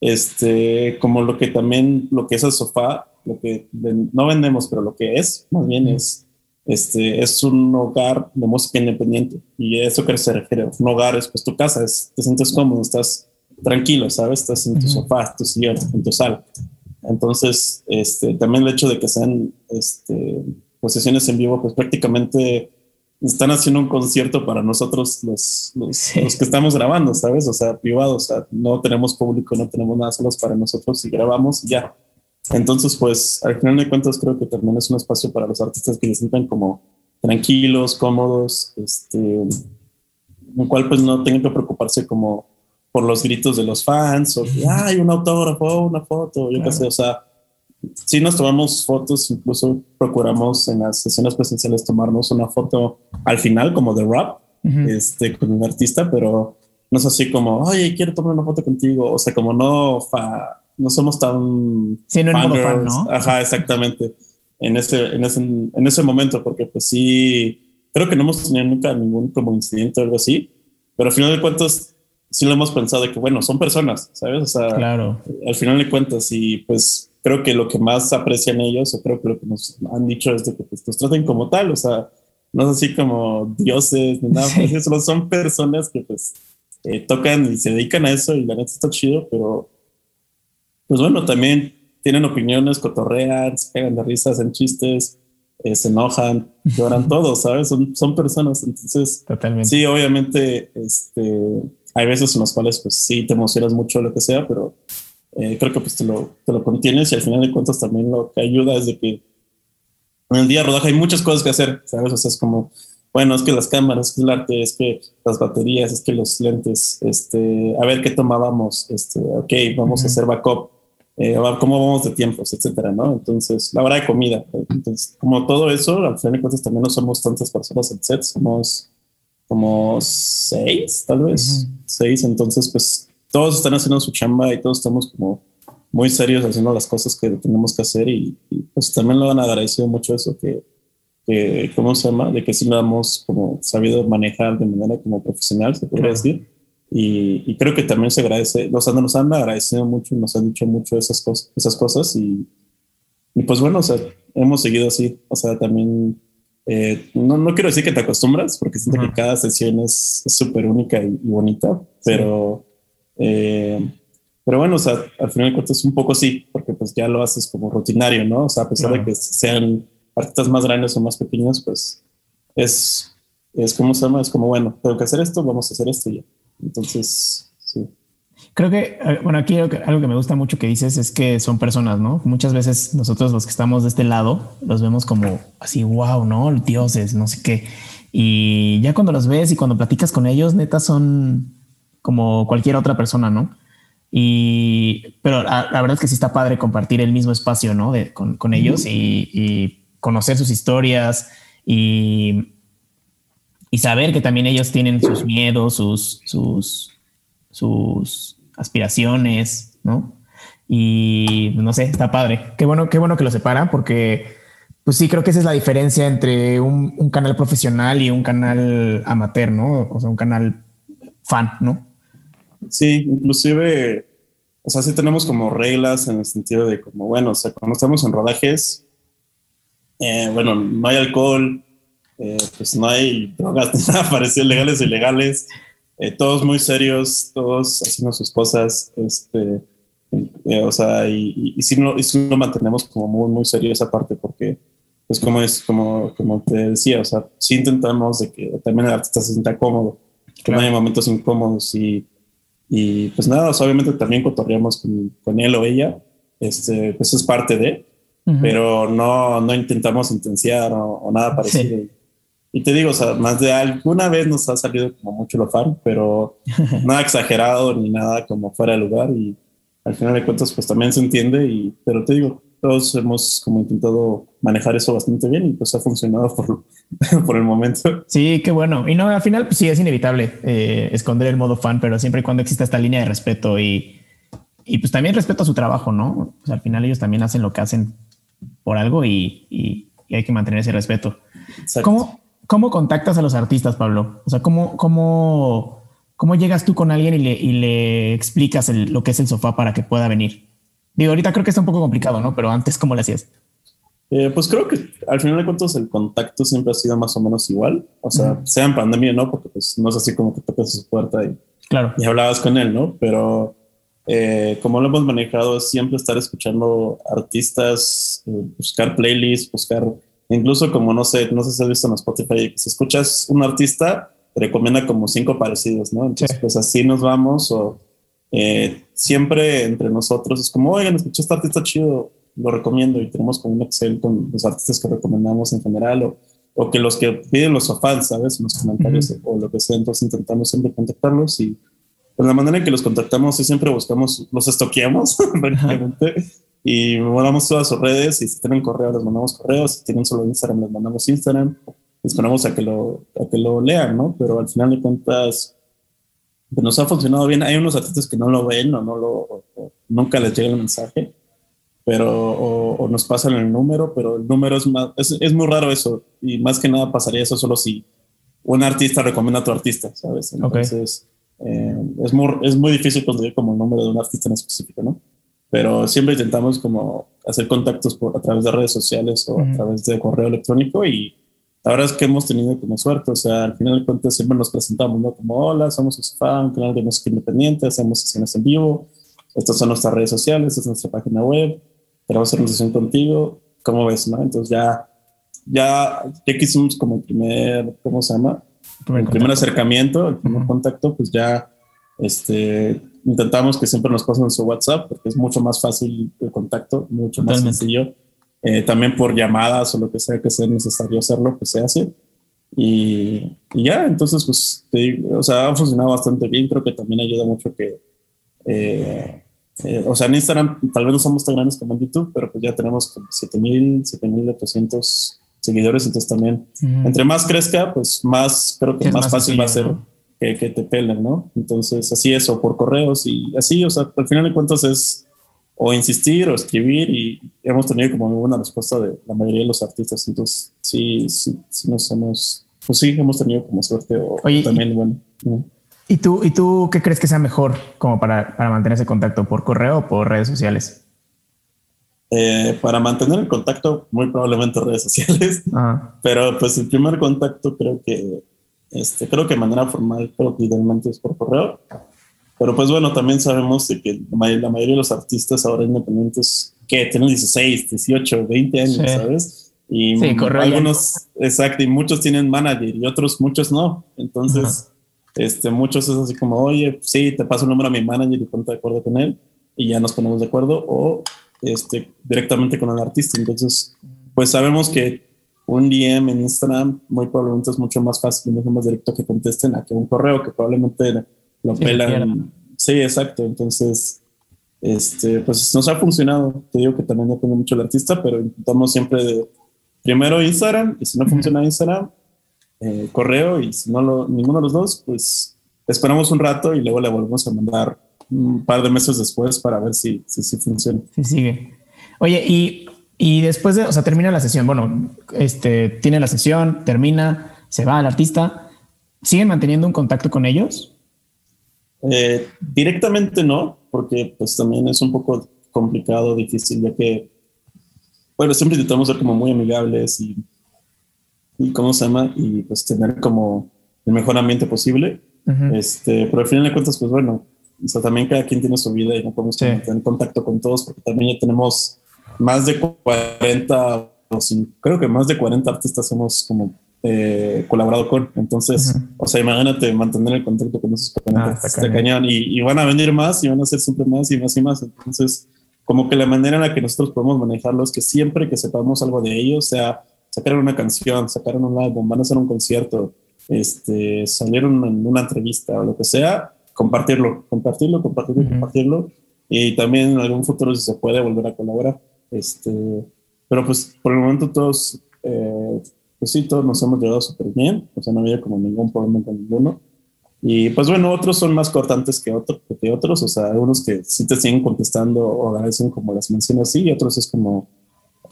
este, como lo que también, lo que es el sofá, lo que no vendemos, pero lo que es, más bien es, este, es un hogar de música independiente. Y eso que se refiere, un hogar es pues tu casa, es, te sientes cómodo, estás tranquilo, ¿sabes? Estás en tu sofá, tu sillón, en tu sala. Entonces, este, también el hecho de que sean este, posesiones en vivo, pues prácticamente están haciendo un concierto para nosotros los, los, que estamos grabando, ¿sabes? O sea, privado, o sea, no tenemos público, no tenemos nada, solo para nosotros y grabamos y ya. Entonces, pues, al final de cuentas, creo que también es un espacio para los artistas que se sientan como tranquilos, cómodos, este, en cual pues no tengan que preocuparse como por los gritos de los fans o que hay un autógrafo, una foto, yo qué sé, o sea, sí nos tomamos fotos, incluso procuramos en las sesiones presenciales tomarnos una foto al final como de rap, este, con un artista, pero no es así como, oye, quiero tomar una foto contigo, o sea, como no, no somos tan... Sí, no fan, ¿no? Ajá, exactamente. En ese, en ese, en ese momento, porque pues sí, creo que no hemos tenido nunca ningún como incidente o algo así, pero al final de cuentas sí lo hemos pensado de que, bueno, son personas, ¿sabes? O sea, claro. al final de cuentas, y pues creo que lo que más aprecian ellos, o creo que lo que nos han dicho es de que pues, nos traten como tal, o sea, no es así como dioses ni nada, pues, solo son personas que pues eh, tocan y se dedican a eso y la neta está chido, pero pues bueno, también tienen opiniones, cotorrean, se cagan de risas, hacen chistes, eh, se enojan, lloran todos, ¿sabes? Son, son personas, entonces, Totalmente. sí, obviamente, este, hay veces en las cuales pues sí te emocionas mucho, lo que sea, pero eh, creo que pues te lo, te lo contienes y al final de cuentas también lo que ayuda es de que en el día de rodaje hay muchas cosas que hacer, ¿sabes? O sea, es como, bueno, es que las cámaras, es que el arte, es que las baterías, es que los lentes, este, a ver qué tomábamos, este, ok, vamos a hacer backup, eh, cómo vamos de tiempos, etcétera, ¿no? Entonces, la hora de comida. Entonces, como todo eso, al final de cuentas también no somos tantas personas en set, somos como seis, tal vez, seis, entonces, pues todos están haciendo su chamba y todos estamos como muy serios haciendo las cosas que tenemos que hacer y, pues también lo han agradecido mucho eso que, que, ¿cómo se llama? De que sí lo hemos como sabido manejar de manera como profesional, se podría decir. Y, creo que también se agradece, nos, nos han agradecido mucho y nos han dicho mucho esas cosas, esas cosas y, y pues bueno, o sea, hemos seguido así, o sea, también eh, no, no quiero decir que te acostumbras, porque siento que cada sesión es súper única y, bonita, pero eh, pero bueno, o sea, al final de cuentas un poco sí, porque pues ya lo haces como rutinario, ¿no? O sea, a pesar de que sean artistas más grandes o más pequeños, pues es, es como se llama, es como, bueno, tengo que hacer esto, vamos a hacer esto ya. Entonces, sí. Creo que, eh, bueno, aquí algo que, me gusta mucho que dices es que son personas, ¿no? Muchas veces nosotros los que estamos de este lado los vemos como así, wow, ¿no? Dioses, no sé qué. Y ya cuando los ves y cuando platicas con ellos, neta son como cualquier otra persona, ¿no? Y, pero la, verdad es que sí está padre compartir el mismo espacio, ¿no? De, con, con, ellos y, y, conocer sus historias y, y, saber que también ellos tienen sus miedos, sus, sus, sus aspiraciones, ¿no? Y no sé, está padre. Qué bueno, qué bueno que lo separan porque pues sí, creo que esa es la diferencia entre un, un, canal profesional y un canal amateur, ¿no? O sea, un canal fan, ¿no? Sí, inclusive, o sea, sí tenemos como reglas en el sentido de como, bueno, o sea, cuando estamos en rodajes, eh, bueno, no hay alcohol, eh, pues no hay drogas, nada parecido, legales e ilegales, eh, todos muy serios, todos haciendo sus cosas, este, o sea, y, y, sí, no, y sí lo mantenemos como muy, muy serio esa parte porque pues como es, como, como te decía, o sea, sí intentamos de que también el artista se sienta cómodo, que no haya momentos incómodos y, y pues nada, obviamente también cotorreamos con, con, él o ella, este, pues es parte de, pero no, no intentamos intensiar o, nada parecido. Y te digo, o sea, más de alguna vez nos ha salido como mucho lo fan, pero nada exagerado ni nada como fuera de lugar y al final de cuentas pues también se entiende y, pero te digo, todos hemos como intentado manejar eso bastante bien y pues ha funcionado por, por el momento. Sí, qué bueno. Y no, al final pues sí es inevitable eh, esconder el modo fan, pero siempre y cuando exista esta línea de respeto y, y pues también respeto a su trabajo, ¿no? Pues al final ellos también hacen lo que hacen por algo y, y, hay que mantener ese respeto. ¿Cómo, ¿Cómo contactas a los artistas, Pablo? O sea, ¿cómo, cómo, cómo llegas tú con alguien y le, y le explicas lo que es el sofá para que pueda venir? Digo, ahorita creo que está un poco complicado, ¿no? Pero antes, ¿cómo lo hacías? Eh, pues creo que al final de cuentas el contacto siempre ha sido más o menos igual. O sea, sea en pandemia, ¿no? Porque pues no es así como que tocas su puerta y, claro. y hablabas con él, ¿no? Pero eh, como lo hemos manejado es siempre estar escuchando artistas, eh, buscar playlists, buscar, incluso como no sé, no sé si has visto en Spotify, si escuchas un artista, te recomienda como cinco parecidos, ¿no? Entonces, pues así nos vamos o eh, siempre entre nosotros es como, oigan, escuché este artista chido, lo recomiendo y tenemos como un Excel con los artistas que recomendamos en general o, o que los que piden los fans, ¿sabes? En los comentarios o lo que sea, entonces intentamos siempre contactarlos y pues la manera en que los contactamos es siempre buscamos, los estoqueamos prácticamente y mandamos todas sus redes y si tienen correo les mandamos correos, si tienen solo Instagram les mandamos Instagram, esperamos a que lo, a que lo lean, ¿no? Pero al final de cuentas nos ha funcionado bien. Hay unos artistas que no lo ven o no lo, nunca les llega el mensaje, pero o, nos pasan el número, pero el número es más, es, muy raro eso y más que nada pasaría eso solo si un artista recomienda a otro artista, ¿sabes? Entonces eh, es, muy, es muy difícil conseguir como el número de un artista en específico, ¿no? Pero siempre intentamos como hacer contactos por, a través de redes sociales o a través de correo electrónico y la verdad es que hemos tenido como suerte, o sea, al final de cuentas siempre nos presentamos, ¿no? Como, hola, somos un canal de música independiente, hacemos sesiones en vivo, estas son nuestras redes sociales, esta es nuestra página web, queremos hacer una sesión contigo, ¿cómo ves, no? Entonces ya, ya, ya que hicimos como el primer, ¿cómo se llama? el primer acercamiento, el primer contacto, pues ya, este, intentamos que siempre nos pasen su WhatsApp, porque es mucho más fácil el contacto, mucho más sencillo eh, también por llamadas o lo que sea que sea necesario hacerlo, pues se hace. Y, ya, entonces, pues, o sea, ha funcionado bastante bien. Creo que también ayuda mucho que, eh, eh, o sea, en Instagram tal vez no somos tan grandes como en YouTube, pero pues ya tenemos como 7000, 7800 seguidores. Entonces, también, entre más crezca, pues más, creo que más, fácil va a ser que, que, te pelen, ¿no? Entonces, así es, o por correos y así, o sea, al final de cuentas es o insistir o escribir y hemos tenido como buena respuesta de la mayoría de los artistas. Entonces, sí, sí, sí nos hemos, pues sí, hemos tenido como suerte o también, bueno. ¿Y tú, ¿Y tú qué crees que sea mejor como para, para mantener ese contacto? ¿Por correo o por redes sociales? Eh, para mantener el contacto, muy probablemente redes sociales. Pero pues el primer contacto creo que, este, creo que de manera formal, creo que idealmente es por correo. Pero pues bueno, también sabemos de que la mayoría de los artistas ahora independientes que tienen 16, 18, 20 años, ¿sabes? Y algunos, exacto, y muchos tienen manager y otros muchos no. Entonces, este, muchos es así como, oye, sí, te paso el número a mi manager y ponte de acuerdo con él y ya nos ponemos de acuerdo o este, directamente con el artista. Entonces, pues sabemos que un DM en Instagram muy probablemente es mucho más fácil, mucho más directo que contesten a que un correo que probablemente lo pelan. Sí, exacto. Entonces, este, pues nos ha funcionado. Te digo que también depende mucho del artista, pero intentamos siempre de, primero Instagram y si no funciona Instagram, eh, correo y si no lo, ninguno de los dos, pues esperamos un rato y luego le volvemos a mandar un par de meses después para ver si, si, si funciona. Sí, sigue. Oye, y y después de, o sea, termina la sesión. Bueno, este tiene la sesión, termina, se va al artista. ¿Siguen manteniendo un contacto con ellos? Eh, directamente no, porque pues también es un poco complicado, difícil, ya que, bueno, siempre intentamos ser como muy amigables y, y ¿cómo se llama? Y pues tener como el mejor ambiente posible. este, pero al final de cuentas, pues bueno, o sea, también cada quien tiene su vida y no podemos tener contacto con todos porque también ya tenemos más de 40, creo que más de 40 artistas hemos como eh, colaborado con. Entonces, o sea, imagínate mantener el contacto con esos 40 ah, cañón. Y, van a venir más y van a ser siempre más y más y más. Entonces, como que la manera en la que nosotros podemos manejarlo es que siempre que sepamos algo de ellos, sea sacar una canción, sacar un álbum, van a hacer un concierto, este, salieron en una entrevista o lo que sea, compartirlo, compartirlo, compartirlo, compartirlo. Y también en algún futuro, si se puede, volver a colaborar. Este, pero pues por el momento todos, eh, pues sí, todos nos hemos llevado súper bien, o sea, no había como ningún problema con ninguno. Y pues bueno, otros son más cortantes que, otro, que otros, o sea, algunos que sí te siguen contestando o agradecen como las menciones así, y otros es como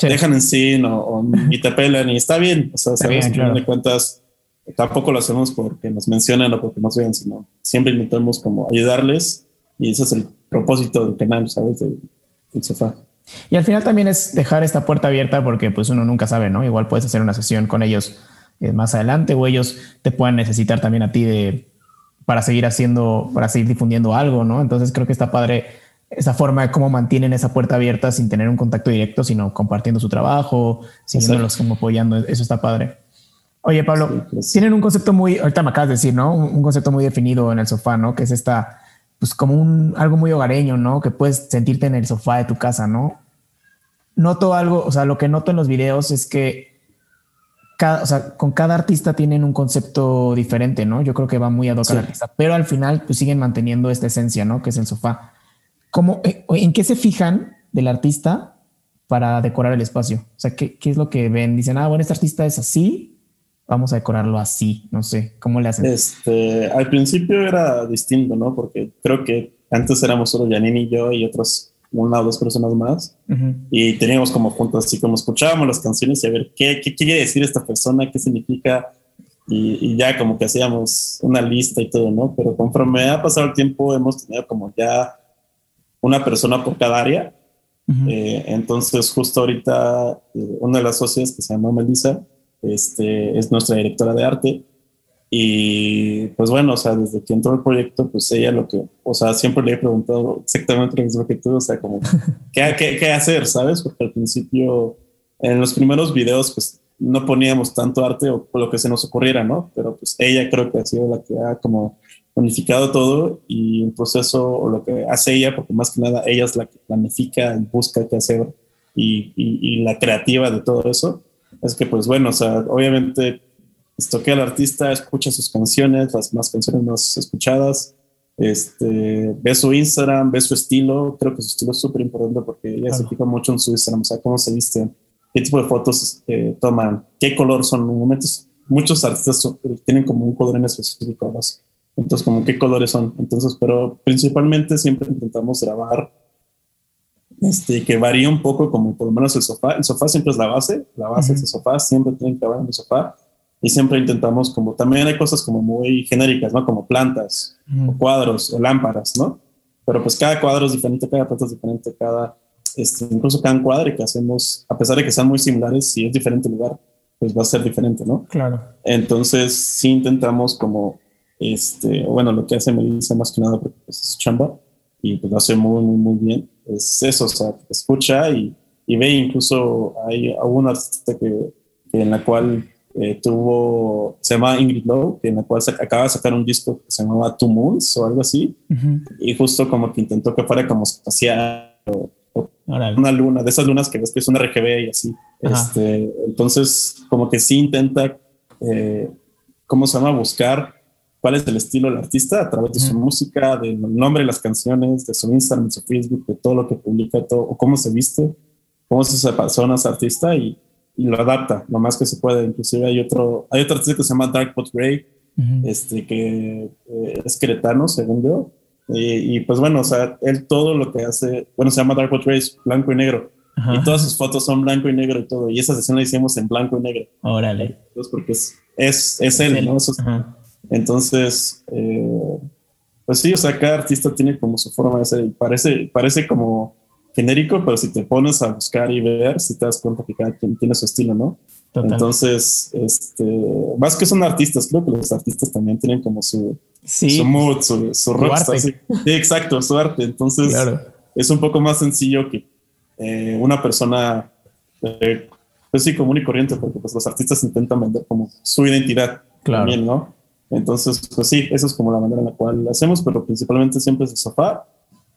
dejan en sí o, y te pelan y está bien, o sea, sabes que de cuentas tampoco lo hacemos porque nos mencionan o porque nos vean, sino siempre intentamos como ayudarles y ese es el propósito del canal, ¿sabes? Del, del sofá. Y al final también es dejar esta puerta abierta porque pues uno nunca sabe, ¿no? Igual puedes hacer una sesión con ellos eh, más adelante o ellos te puedan necesitar también a ti de, para seguir haciendo, para seguir difundiendo algo, ¿no? Entonces creo que está padre esa forma de cómo mantienen esa puerta abierta sin tener un contacto directo, sino compartiendo su trabajo, siguiéndolos como apoyando. Eso está padre. Oye, Pablo, pues. tienen un concepto muy, ahorita me acabas de decir, ¿no? Un, un, concepto muy definido en el sofá, ¿no? Que es esta pues como un algo muy hogareño, ¿no? Que puedes sentirte en el sofá de tu casa, ¿no? Noto algo, o sea, lo que noto en los videos es que cada, o sea, con cada artista tienen un concepto diferente, ¿no? Yo creo que va muy a hoc al artista, pero al final pues siguen manteniendo esta esencia, ¿no? Que es el sofá. ¿Cómo, eh, ¿En qué se fijan del artista para decorar el espacio? O sea, ¿qué, ¿qué es lo que ven? Dicen, ah, bueno, este artista es así, vamos a decorarlo así, no sé, ¿cómo le hacen? Este, al principio era distinto, ¿no? Porque creo que antes éramos solo Janine y yo y otros una o dos personas más y teníamos como juntos así como escuchábamos las canciones y a ver qué, qué quiere decir esta persona, qué significa y, y, ya como que hacíamos una lista y todo, ¿no? Pero conforme ha pasado el tiempo hemos tenido como ya una persona por cada área. Eh, entonces justo ahorita eh, una de las socias que se llama Melissa, este, es nuestra directora de arte. Y pues bueno, o sea, desde que entró el proyecto, pues ella lo que, o sea, siempre le he preguntado exactamente lo mismo que tú, o sea, como, ¿qué, qué, qué hacer, sabes? Porque al principio, en los primeros videos, pues no poníamos tanto arte o, lo que se nos ocurriera, ¿no? Pero pues ella creo que ha sido la que ha como unificado todo y el proceso o lo que hace ella, porque más que nada ella es la que planifica y busca qué hacer y, y, y la creativa de todo eso es que pues bueno, o sea, obviamente toqué al artista, escucha sus canciones, las más canciones más escuchadas, este, ve su Instagram, ve su estilo, creo que su estilo es súper importante porque ella se fija mucho en su Instagram, o sea, cómo se viste, qué tipo de fotos eh, toman, qué color son, momentos, muchos artistas tienen como un color en específico, entonces como qué colores son, entonces, pero principalmente siempre intentamos grabar este, que varía un poco como por lo menos el sofá. El sofá siempre es la base, la base es el sofá, siempre tiene que haber en el sofá y siempre intentamos como, también hay cosas como muy genéricas, ¿no? Como plantas o cuadros o lámparas, ¿no? Pero pues cada cuadro es diferente, cada planta es diferente, cada, este, incluso cada cuadro que hacemos, a pesar de que sean muy similares, si es diferente lugar, pues va a ser diferente, ¿no? Claro. Entonces sí intentamos como, este, bueno, lo que hace Melissa más que nada porque pues, es chamba y pues lo hace muy, muy, muy bien es eso, o sea, escucha y, y ve, incluso hay una artista que, en la cual eh, tuvo, se llama Ingrid Lowe, en la cual acaba de sacar un disco que se llamaba Two Moons o algo así, y justo como que intentó que fuera como espacial o, una luna, de esas lunas que ves que es una RGB y así. Este, entonces, como que sí intenta, eh, ¿cómo se llama? Buscar cuál es el estilo del artista a través de su música, del nombre de las canciones, de su Instagram, de su Facebook, de todo lo que publica, todo, o cómo se viste, cómo es esa persona, ese artista y, y, lo adapta lo más que se puede. Inclusive hay otro, hay otro artista que se llama Dark Pot Grey, este, que eh, es queretano, según yo, y, pues bueno, o sea, él todo lo que hace, bueno, se llama Dark What Race, blanco y negro. Y todas sus fotos son blanco y negro y todo. Y esa sesión la hicimos en blanco y negro. Órale. Entonces, porque es, es, es él, ¿no? Entonces, eh, pues sí, o sea, cada artista tiene como su forma de ser y parece, parece como genérico, pero si te pones a buscar y ver, si te das cuenta que cada quien tiene su estilo, ¿no? Entonces, este, más que son artistas, creo que los artistas también tienen como su, su mood, su, su, rockstar. Sí, exacto, su arte. Entonces, es un poco más sencillo que eh, una persona, eh, pues sí, común y corriente, porque pues los artistas intentan vender como su identidad también, ¿no? Entonces, pues sí, eso es como la manera en la cual lo hacemos, pero principalmente siempre es de sofá.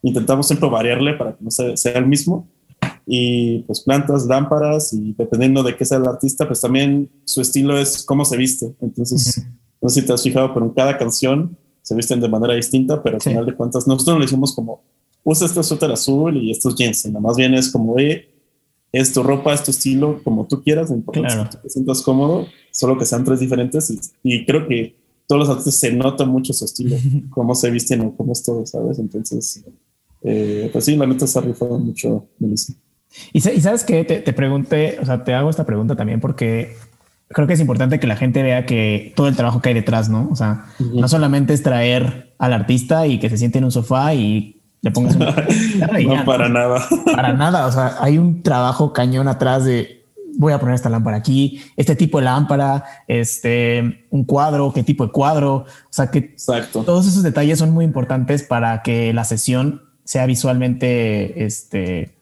Intentamos siempre variarle para que no sea, el mismo y pues plantas, lámparas y dependiendo de qué sea el artista, pues también su estilo es cómo se viste. Entonces, no sé si te has fijado, pero en cada canción se visten de manera distinta, pero al final de cuentas nosotros no le decimos como usa este suéter azul y estos jeans, no, más bien es como, oye, es tu ropa, es tu estilo, como tú quieras, en claro. te sientas cómodo, solo que sean tres diferentes y, y creo que todos los artistas se nota mucho su estilo, cómo se visten o cómo es todo, ¿sabes? Entonces, eh, pues sí, la neta se ha rifado mucho, Melissa. Y, sabes que te, te pregunté, o sea, te hago esta pregunta también porque creo que es importante que la gente vea que todo el trabajo que hay detrás, ¿no? O sea, no solamente es traer al artista y que se siente en un sofá y le pongas un... no, para nada. Para nada. O sea, hay un trabajo cañón atrás de voy a poner esta lámpara aquí, este tipo de lámpara, este, un cuadro, qué tipo de cuadro. O sea, que Exacto. todos esos detalles son muy importantes para que la sesión sea visualmente, este,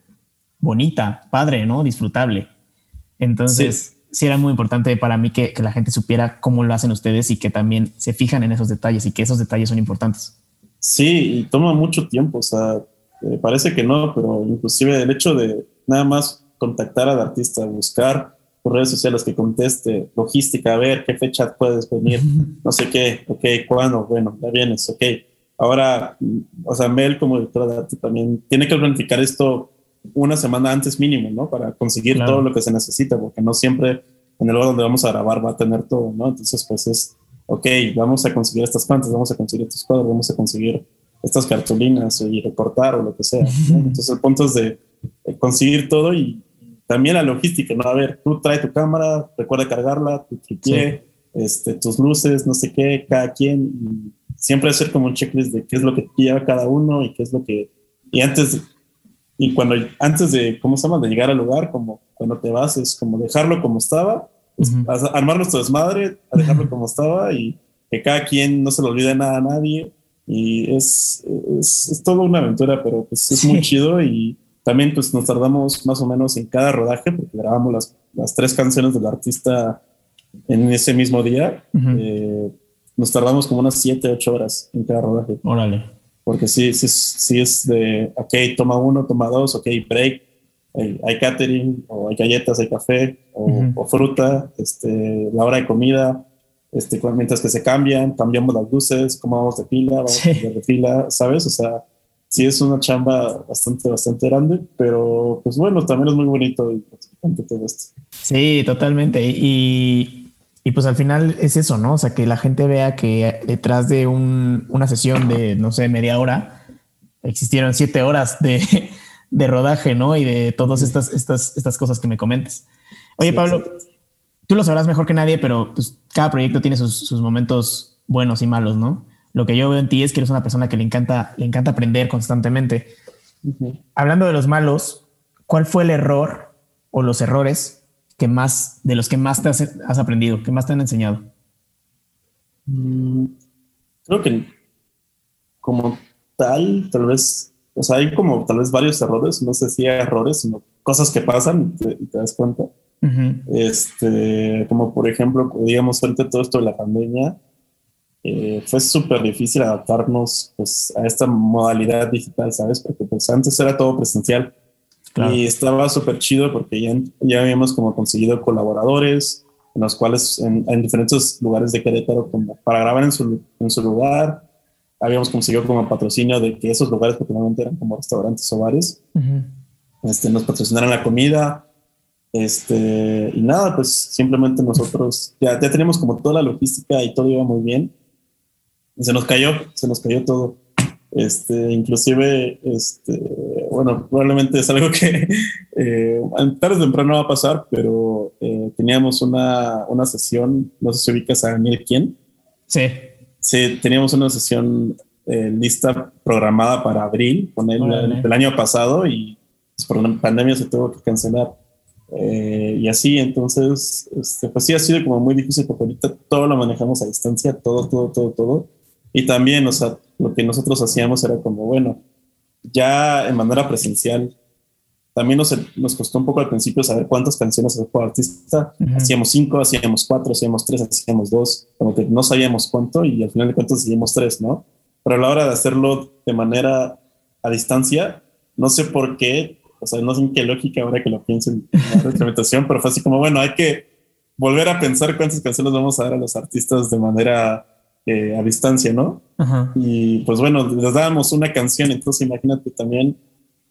bonita, padre, ¿no? Disfrutable. Entonces, sí, era muy importante para mí que, la gente supiera cómo lo hacen ustedes y que también se fijan en esos detalles y que esos detalles son importantes. Sí, y toma mucho tiempo, o sea, eh, parece que no, pero inclusive el hecho de nada más contactar al artista, buscar por redes sociales que conteste, logística, a ver qué fecha puedes venir, no sé qué, ok, cuándo, bueno, ya vienes, ok. Ahora, o sea, Mel como directora de arte también tiene que planificar esto una semana antes mínimo, ¿no? Para conseguir todo lo que se necesita, porque no siempre en el lugar donde vamos a grabar va a tener todo, ¿no? Entonces, pues es, ok, vamos a conseguir estas plantas, vamos a conseguir estos cuadros, vamos a conseguir estas cartulinas y recortar o lo que sea. Entonces, el punto es de, conseguir todo y también la logística, ¿no? A ver, tú trae tu cámara, recuerda cargarla, tu tripié, este, tus luces, no sé qué, cada quien, siempre hacer como un checklist de qué es lo que lleva cada uno y qué es lo que... Y antes y cuando antes de, ¿cómo se llama? De llegar al lugar, como cuando te vas, es como dejarlo como estaba, armar nuestro desmadre, dejarlo como estaba y que cada quien no se le olvide nada a nadie. Y es, es, es toda una aventura, pero pues es muy chido y también pues nos tardamos más o menos en cada rodaje, porque grabamos las, las tres canciones del artista en ese mismo día. Eh, nos tardamos como unas 7, 8 horas en cada rodaje. Órale porque sí, sí, sí es de, ok, toma uno, toma dos, ok, break, hay, catering, o hay galletas, hay café, o, fruta, este, la hora de comida, este, mientras que se cambian, cambiamos las luces, cómo vamos de fila, vamos de fila, ¿sabes? O sea, sí es una chamba bastante, bastante grande, pero pues bueno, también es muy bonito y todo esto. Sí, totalmente. Y, y pues al final es eso, ¿no? O sea, que la gente vea que detrás de una sesión de, no sé, media hora, existieron siete horas de, rodaje, ¿no? Y de todas estas, estas, estas cosas que me comentas. Oye, Pablo, tú lo sabrás mejor que nadie, pero pues cada proyecto tiene sus, momentos buenos y malos, ¿no? Lo que yo veo en ti es que eres una persona que le encanta, le encanta aprender constantemente. Hablando de los malos, ¿cuál fue el error o los errores que más, de los que más te has, aprendido, que más te han enseñado? Mm, creo que como tal, tal vez, o sea, hay como tal vez varios errores, no sé si errores, sino cosas que pasan y te, das cuenta. Este, como por ejemplo, digamos, ahorita todo esto de la pandemia, eh, fue súper difícil adaptarnos pues, a esta modalidad digital, ¿sabes? Porque pues antes era todo presencial Y estaba súper chido porque ya, ya habíamos como conseguido colaboradores en los cuales en, diferentes lugares de Querétaro como para grabar en su, en su lugar. Habíamos conseguido como patrocinio de que esos lugares normalmente eran como restaurantes o bares. este, nos patrocinaran la comida. Este, y nada, pues simplemente nosotros ya, ya teníamos como toda la logística y todo iba muy bien. Y se nos cayó, se nos cayó todo. Este, inclusive, este, bueno, probablemente es algo que eh, tarde o temprano va a pasar, pero eh, teníamos una, una, sesión, no sé si ubicas a Daniel Quién. Sí. Sí, teníamos una sesión eh, lista programada para abril con él el, año pasado y pues, por la pandemia se tuvo que cancelar. Eh, y así, entonces, este, pues sí ha sido como muy difícil porque ahorita todo lo manejamos a distancia, todo, todo, todo, todo. Y también, o sea, lo que nosotros hacíamos era como, bueno, ya en manera presencial, también nos, nos costó un poco al principio saber cuántas canciones hacer por artista. Hacíamos cinco, hacíamos cuatro, hacíamos tres, hacíamos dos, como que no sabíamos cuánto y al final de cuentas hacíamos tres, ¿no? Pero a la hora de hacerlo de manera a distancia, no sé por qué, o sea, no sé en qué lógica ahora que lo pienso en la implementación, pero fue así como, bueno, hay que volver a pensar cuántas canciones vamos a dar a los artistas de manera eh, a distancia, ¿no? Y pues bueno, les dábamos una canción, entonces imagínate también,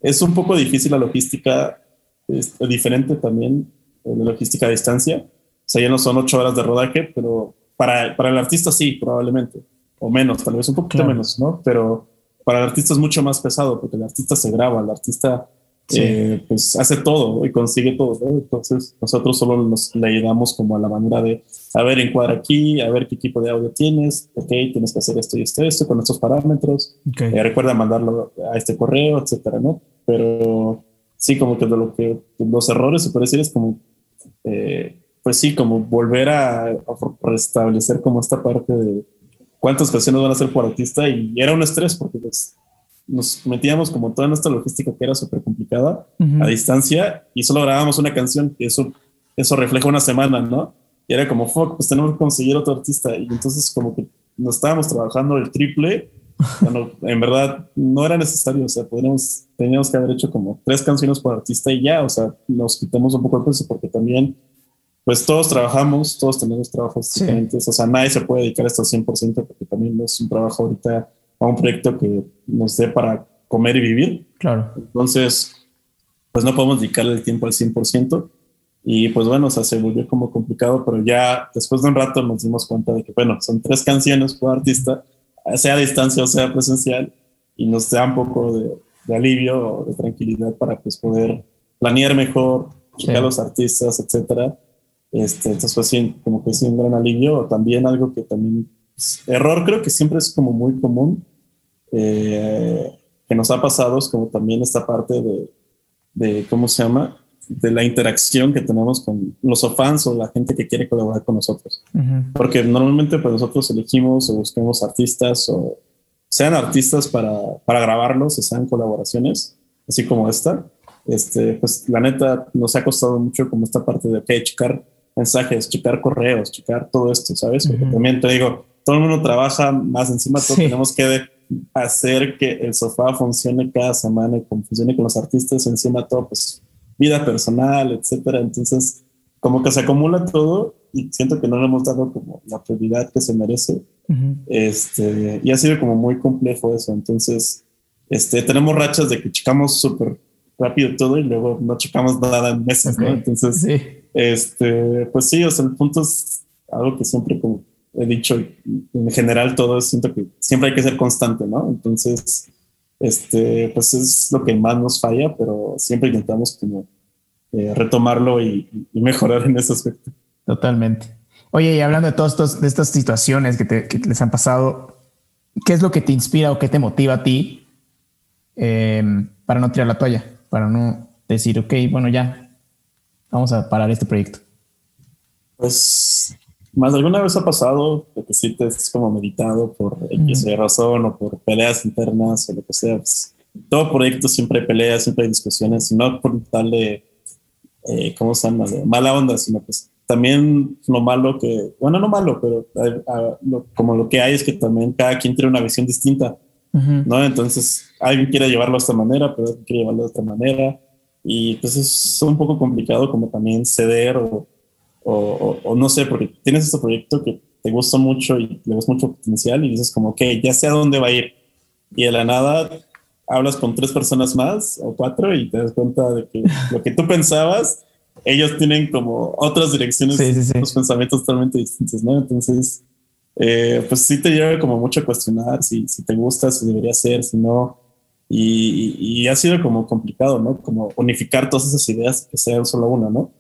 es un poco difícil la logística, es diferente también eh, la logística a distancia. O sea, ya no son ocho horas de rodaje, pero para, para el artista sí, probablemente, o menos, tal vez un poquito menos, ¿no? Pero para el artista es mucho más pesado porque el artista se graba, el artista eh, pues hace todo y consigue todo. Entonces nosotros solo nos le ayudamos como a la manera de, a ver, encuadra aquí, a ver qué tipo de audio tienes, ok, tienes que hacer esto y esto, esto con estos parámetros, eh, recuerda mandarlo a este correo, etcétera, ¿no? Pero sí, como que de lo que los errores, se puede decir, es como, eh, pues sí, como volver a, restablecer como esta parte de cuántas canciones van a ser por artista y era un estrés porque pues nos metíamos como toda nuestra logística que era súper complicada a distancia y solo grabábamos una canción y eso, eso refleja una semana, ¿no? Y era como, fuck, pues tenemos que conseguir otro artista. Y entonces como que nos estábamos trabajando el triple. bueno, en verdad no era necesario, o sea, podríamos, teníamos que haber hecho como tres canciones por artista y ya, o sea, nos quitamos un poco el peso porque también, pues todos trabajamos, todos tenemos trabajos diferentes, o sea, nadie se puede dedicar a esto al 100% porque también es un trabajo ahorita a un proyecto que nos dé para comer y vivir. Claro. Entonces, pues no podemos dedicarle el tiempo al 100%. Y pues bueno, o sea, se volvió como complicado, pero ya después de un rato nos dimos cuenta de que, bueno, son tres canciones por artista, sea a distancia o sea presencial, y nos da un poco de, alivio o de tranquilidad para pues poder planear mejor, checar a los artistas, etcétera. Este, entonces fue así, como que sí un gran alivio. También algo que también error creo que siempre es como muy común eh, que nos ha pasado, es como también esta parte de, de, ¿cómo se llama? De la interacción que tenemos con los fans o la gente que quiere colaborar con nosotros. Porque normalmente pues nosotros elegimos o buscamos artistas o sean artistas para, para grabarlos o sean colaboraciones, así como esta. Este, pues la neta nos ha costado mucho como esta parte de, okay, checar mensajes, checar correos, checar todo esto, ¿sabes? Porque también te digo, todo el mundo trabaja más encima, todos tenemos que hacer que el sofá funcione cada semana y funcione con los artistas, encima todo, pues vida personal, etcétera. Entonces, como que se acumula todo y siento que no le hemos dado como la prioridad que se merece. este, y ha sido como muy complejo eso. Entonces, este, tenemos rachas de que checamos súper rápido todo y luego no checamos nada en meses, ¿no? Entonces, este, pues sí, o sea, el punto es algo que siempre como he dicho, en general todo siento que siempre hay que ser constante, ¿no? Entonces, este, pues es lo que más nos falla, pero siempre intentamos como eh, retomarlo y, mejorar en ese aspecto. Totalmente. Oye, y hablando de todas de estas situaciones que, te, que, les han pasado, ¿qué es lo que te inspira o qué te motiva a ti em, para no tirar la toalla? Para no decir, ok, bueno, ya, vamos a parar este proyecto. Pues más alguna vez ha pasado que si te es como meditado por X razón o por peleas internas o lo que sea. Pues, todo proyecto siempre hay peleas, siempre hay discusiones, no por tal de, eh, ¿cómo se llama? mala onda, sino pues también lo malo que, bueno, no malo, pero como lo que hay es que también cada quien tiene una visión distinta, ¿no? Entonces, alguien quiere llevarlo de esta manera, pero alguien quiere llevarlo de otra manera. y pues es un poco complicado como también ceder o, o, o, no sé, porque tienes este proyecto que te gusta mucho y le ves mucho potencial y dices como, ok, ya sé a dónde va a ir. Y de la nada hablas con tres personas más o cuatro y te das cuenta de que lo que tú pensabas, ellos tienen como otras direcciones, los pensamientos totalmente distintos, ¿no? Entonces, eh, pues sí te lleva como mucho a cuestionar si, si te gusta, si debería ser, si no. Y, y, ha sido como complicado, ¿no? Como unificar todas esas ideas que sean solo una, ¿no?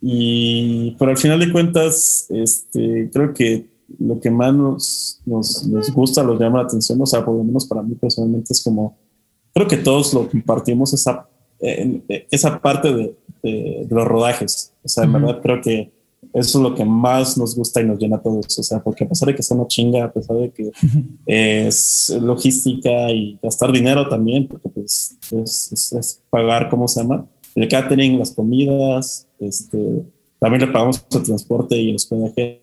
Y, pero al final de cuentas, este, creo que lo que más nos, nos, nos gusta, nos llama la atención, o sea, por lo menos para mí personalmente es como, creo que todos lo compartimos esa, esa parte de, de, los rodajes. O sea, en verdad creo que eso es lo que más nos gusta y nos llena a todos. O sea, porque a pesar de que sea una chinga, a pesar de que es logística y gastar dinero también, porque pues es, es, pagar, ¿cómo se llama? El catering, las comidas, este, también le pagamos el transporte y el hospedaje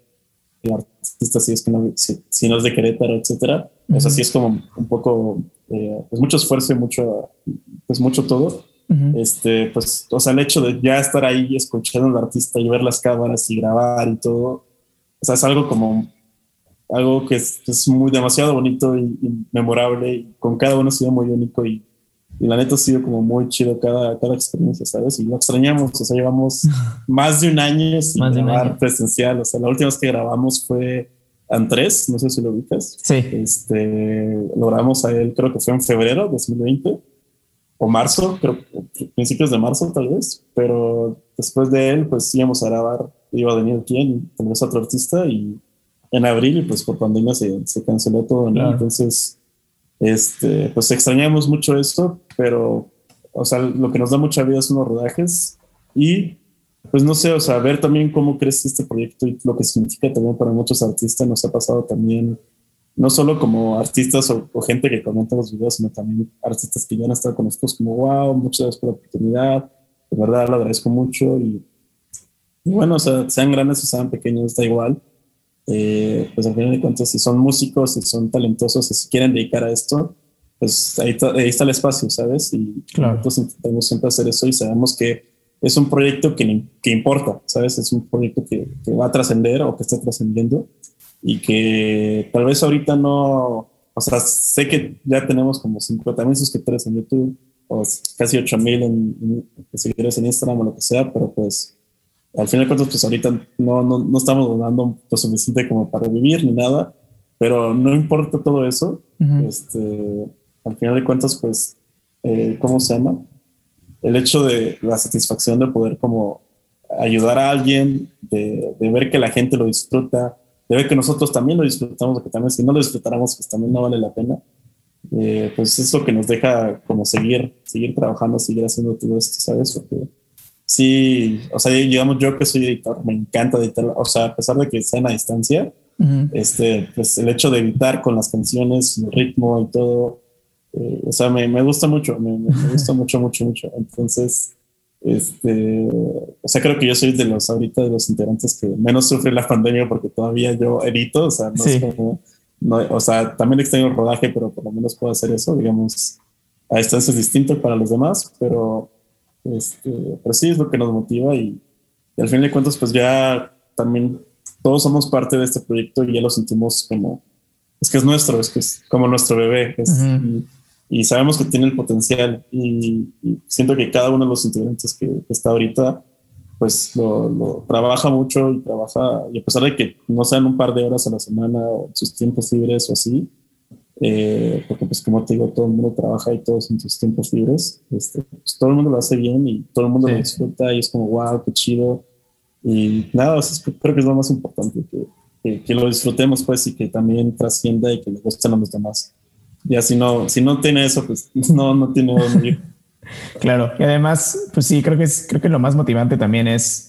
artista si es que no, si, no es de Querétaro, etcétera. O sea, sí es como un poco, eh, pues mucho esfuerzo y mucho, pues mucho todo. Este, pues, o sea, el hecho de ya estar ahí escuchando al artista y ver las cámaras y grabar y todo, o sea, es algo como algo que es, es muy demasiado bonito y, memorable y con cada uno ha sido muy único y, y, la neta ha sido como muy chido cada, cada experiencia, ¿sabes? Y lo extrañamos, o sea, llevamos más de un año sin grabar presencial, o sea, la última vez que grabamos fue Andrés, no sé si lo ubicas. Sí. Este, lo grabamos a él, creo que fue en febrero de 2020 o marzo, creo, principios de marzo tal vez, pero después de él, pues íbamos a grabar, iba a venir quien, tenemos otro artista y en abril, pues por pandemia se, se canceló todo, Entonces, este, pues extrañamos mucho eso, pero, o sea, lo que nos da mucha vida son los rodajes y, pues no sé, o sea, ver también cómo crece este proyecto y lo que significa también para muchos artistas, nos ha pasado también no solo como artistas o, gente que comenta los videos, sino también artistas que ya han estado con nosotros como, wow, muchas gracias por la oportunidad, de verdad lo agradezco mucho y, bueno, o sea, sean grandes o sean pequeños, da igual. Eh, pues al final de cuentas, si son músicos, si son talentosos, si quieren dedicar a esto, pues ahí, ahí está el espacio, ¿sabes? Y nosotros intentamos siempre hacer eso y sabemos que es un proyecto que, que importa, ¿sabes? Es un proyecto que, que va a trascender o que está trascendiendo y que tal vez ahorita no, o sea, sé que ya tenemos como 50 mil suscriptores en YouTube o casi 8 mil en, seguidores en Instagram o lo que sea, pero pues al final de cuentas, pues ahorita no, no, no estamos donando lo suficiente como para vivir ni nada, pero no importa todo eso, este, al final de cuentas, pues, eh, ¿cómo se llama? El hecho de la satisfacción de poder como ayudar a alguien, de, de ver que la gente lo disfruta, de ver que nosotros también lo disfrutamos, que también si no lo disfrutáramos, pues también no vale la pena. Eh, pues es lo que nos deja como seguir, seguir trabajando, seguir haciendo todo esto, ¿sabes? Porque sí, o sea, digamos yo que soy editor, me encanta editar, o sea, a pesar de que sea a distancia, este, pues el hecho de editar con las canciones, el ritmo y todo, eh, o sea, me, me gusta mucho, me, me gusta mucho, mucho, mucho. Entonces, este, o sea, creo que yo soy de los ahorita de los integrantes que menos sufre la pandemia porque todavía yo edito, o sea, no es como, no, o sea, también extraño el rodaje, pero por lo menos puedo hacer eso, digamos, a distancia es distinto para los demás, pero, este, pero sí es lo que nos motiva y, al fin de cuentas, pues ya también todos somos parte de este proyecto y ya lo sentimos como, es que es nuestro, es que es como nuestro bebé, es, y sabemos que tiene el potencial y, siento que cada uno de los integrantes que, está ahorita pues lo, trabaja mucho y trabaja y a pesar de que no sean un par de horas a la semana o sus tiempos libres o así eh, porque pues como te digo todo el mundo trabaja y todos en sus tiempos libres este, pues, todo el mundo lo hace bien y todo el mundo lo disfruta y es como wow qué chido y nada creo que es lo más importante que, que, lo disfrutemos pues y que también trascienda y que le gusten a los demás ya si no, si no tiene eso, pues no, no tiene dónde claro. Y además, pues sí, creo que es, creo que lo más motivante también es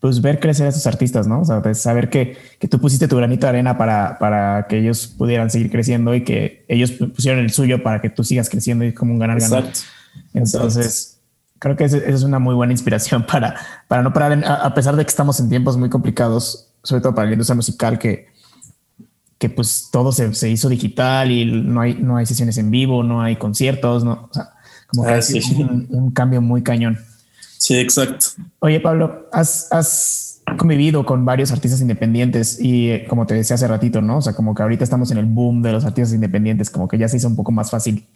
pues ver crecer a esos artistas, ¿no? O sea, pues, saber que, que, tú pusiste tu granito de arena para, para que ellos pudieran seguir creciendo y que ellos pusieron el suyo para que tú sigas creciendo y como un ganar-ganar. Entonces, creo que esa es una muy buena inspiración para, para no parar, a, pesar de que estamos en tiempos muy complicados, sobre todo para la industria musical, que, que pues todo se, se, hizo digital y no hay, no hay sesiones en vivo, no hay conciertos, no, o sea, Como que Ah, ha sí. sido un, un cambio muy cañón. Sí, exacto. Oye, Pablo, has, has convivido con varios artistas independientes y eh, como te decía hace ratito, ¿no? O sea, como que ahorita estamos en el boom de los artistas independientes, como que ya se hizo un poco más fácil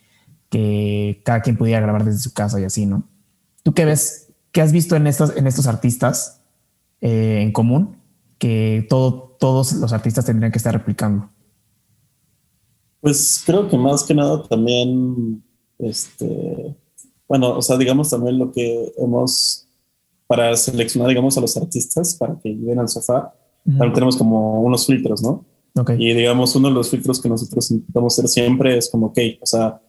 que cada quien pudiera grabar desde su casa y así, ¿no? ¿Tú qué ves? ¿Qué has visto en estos, en estos artistas eh, en común que todo, todos los artistas tendrían que estar replicando? Pues creo que más que nada también, este, bueno, o sea, digamos también lo que hemos, para seleccionar, digamos, a los artistas para que lleguen al sofá, también tenemos como unos filtros, ¿no? Ok. Y digamos, uno de los filtros que nosotros intentamos hacer siempre es como, ok, o sea,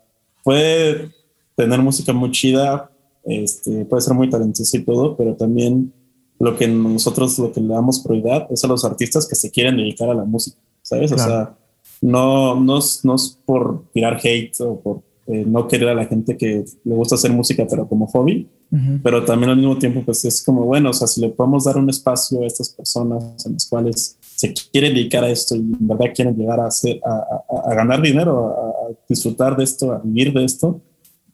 puede tener música muy chida, este, puede ser muy talentoso y todo, pero también lo que nosotros, lo que le damos prioridad es a los artistas que se quieren dedicar a la música, ¿sabes? O Claro. sea, no, no, es, no es por tirar hate o por eh, no querer a la gente que le gusta hacer música, pero como hobby, Ujú. pero también al mismo tiempo, pues es como, bueno, o sea, si le podemos dar un espacio a estas personas en las cuales se quieren dedicar a esto y en verdad quieren llegar a, hacer, a, a- a ganar dinero, a, a disfrutar de esto, a vivir de esto,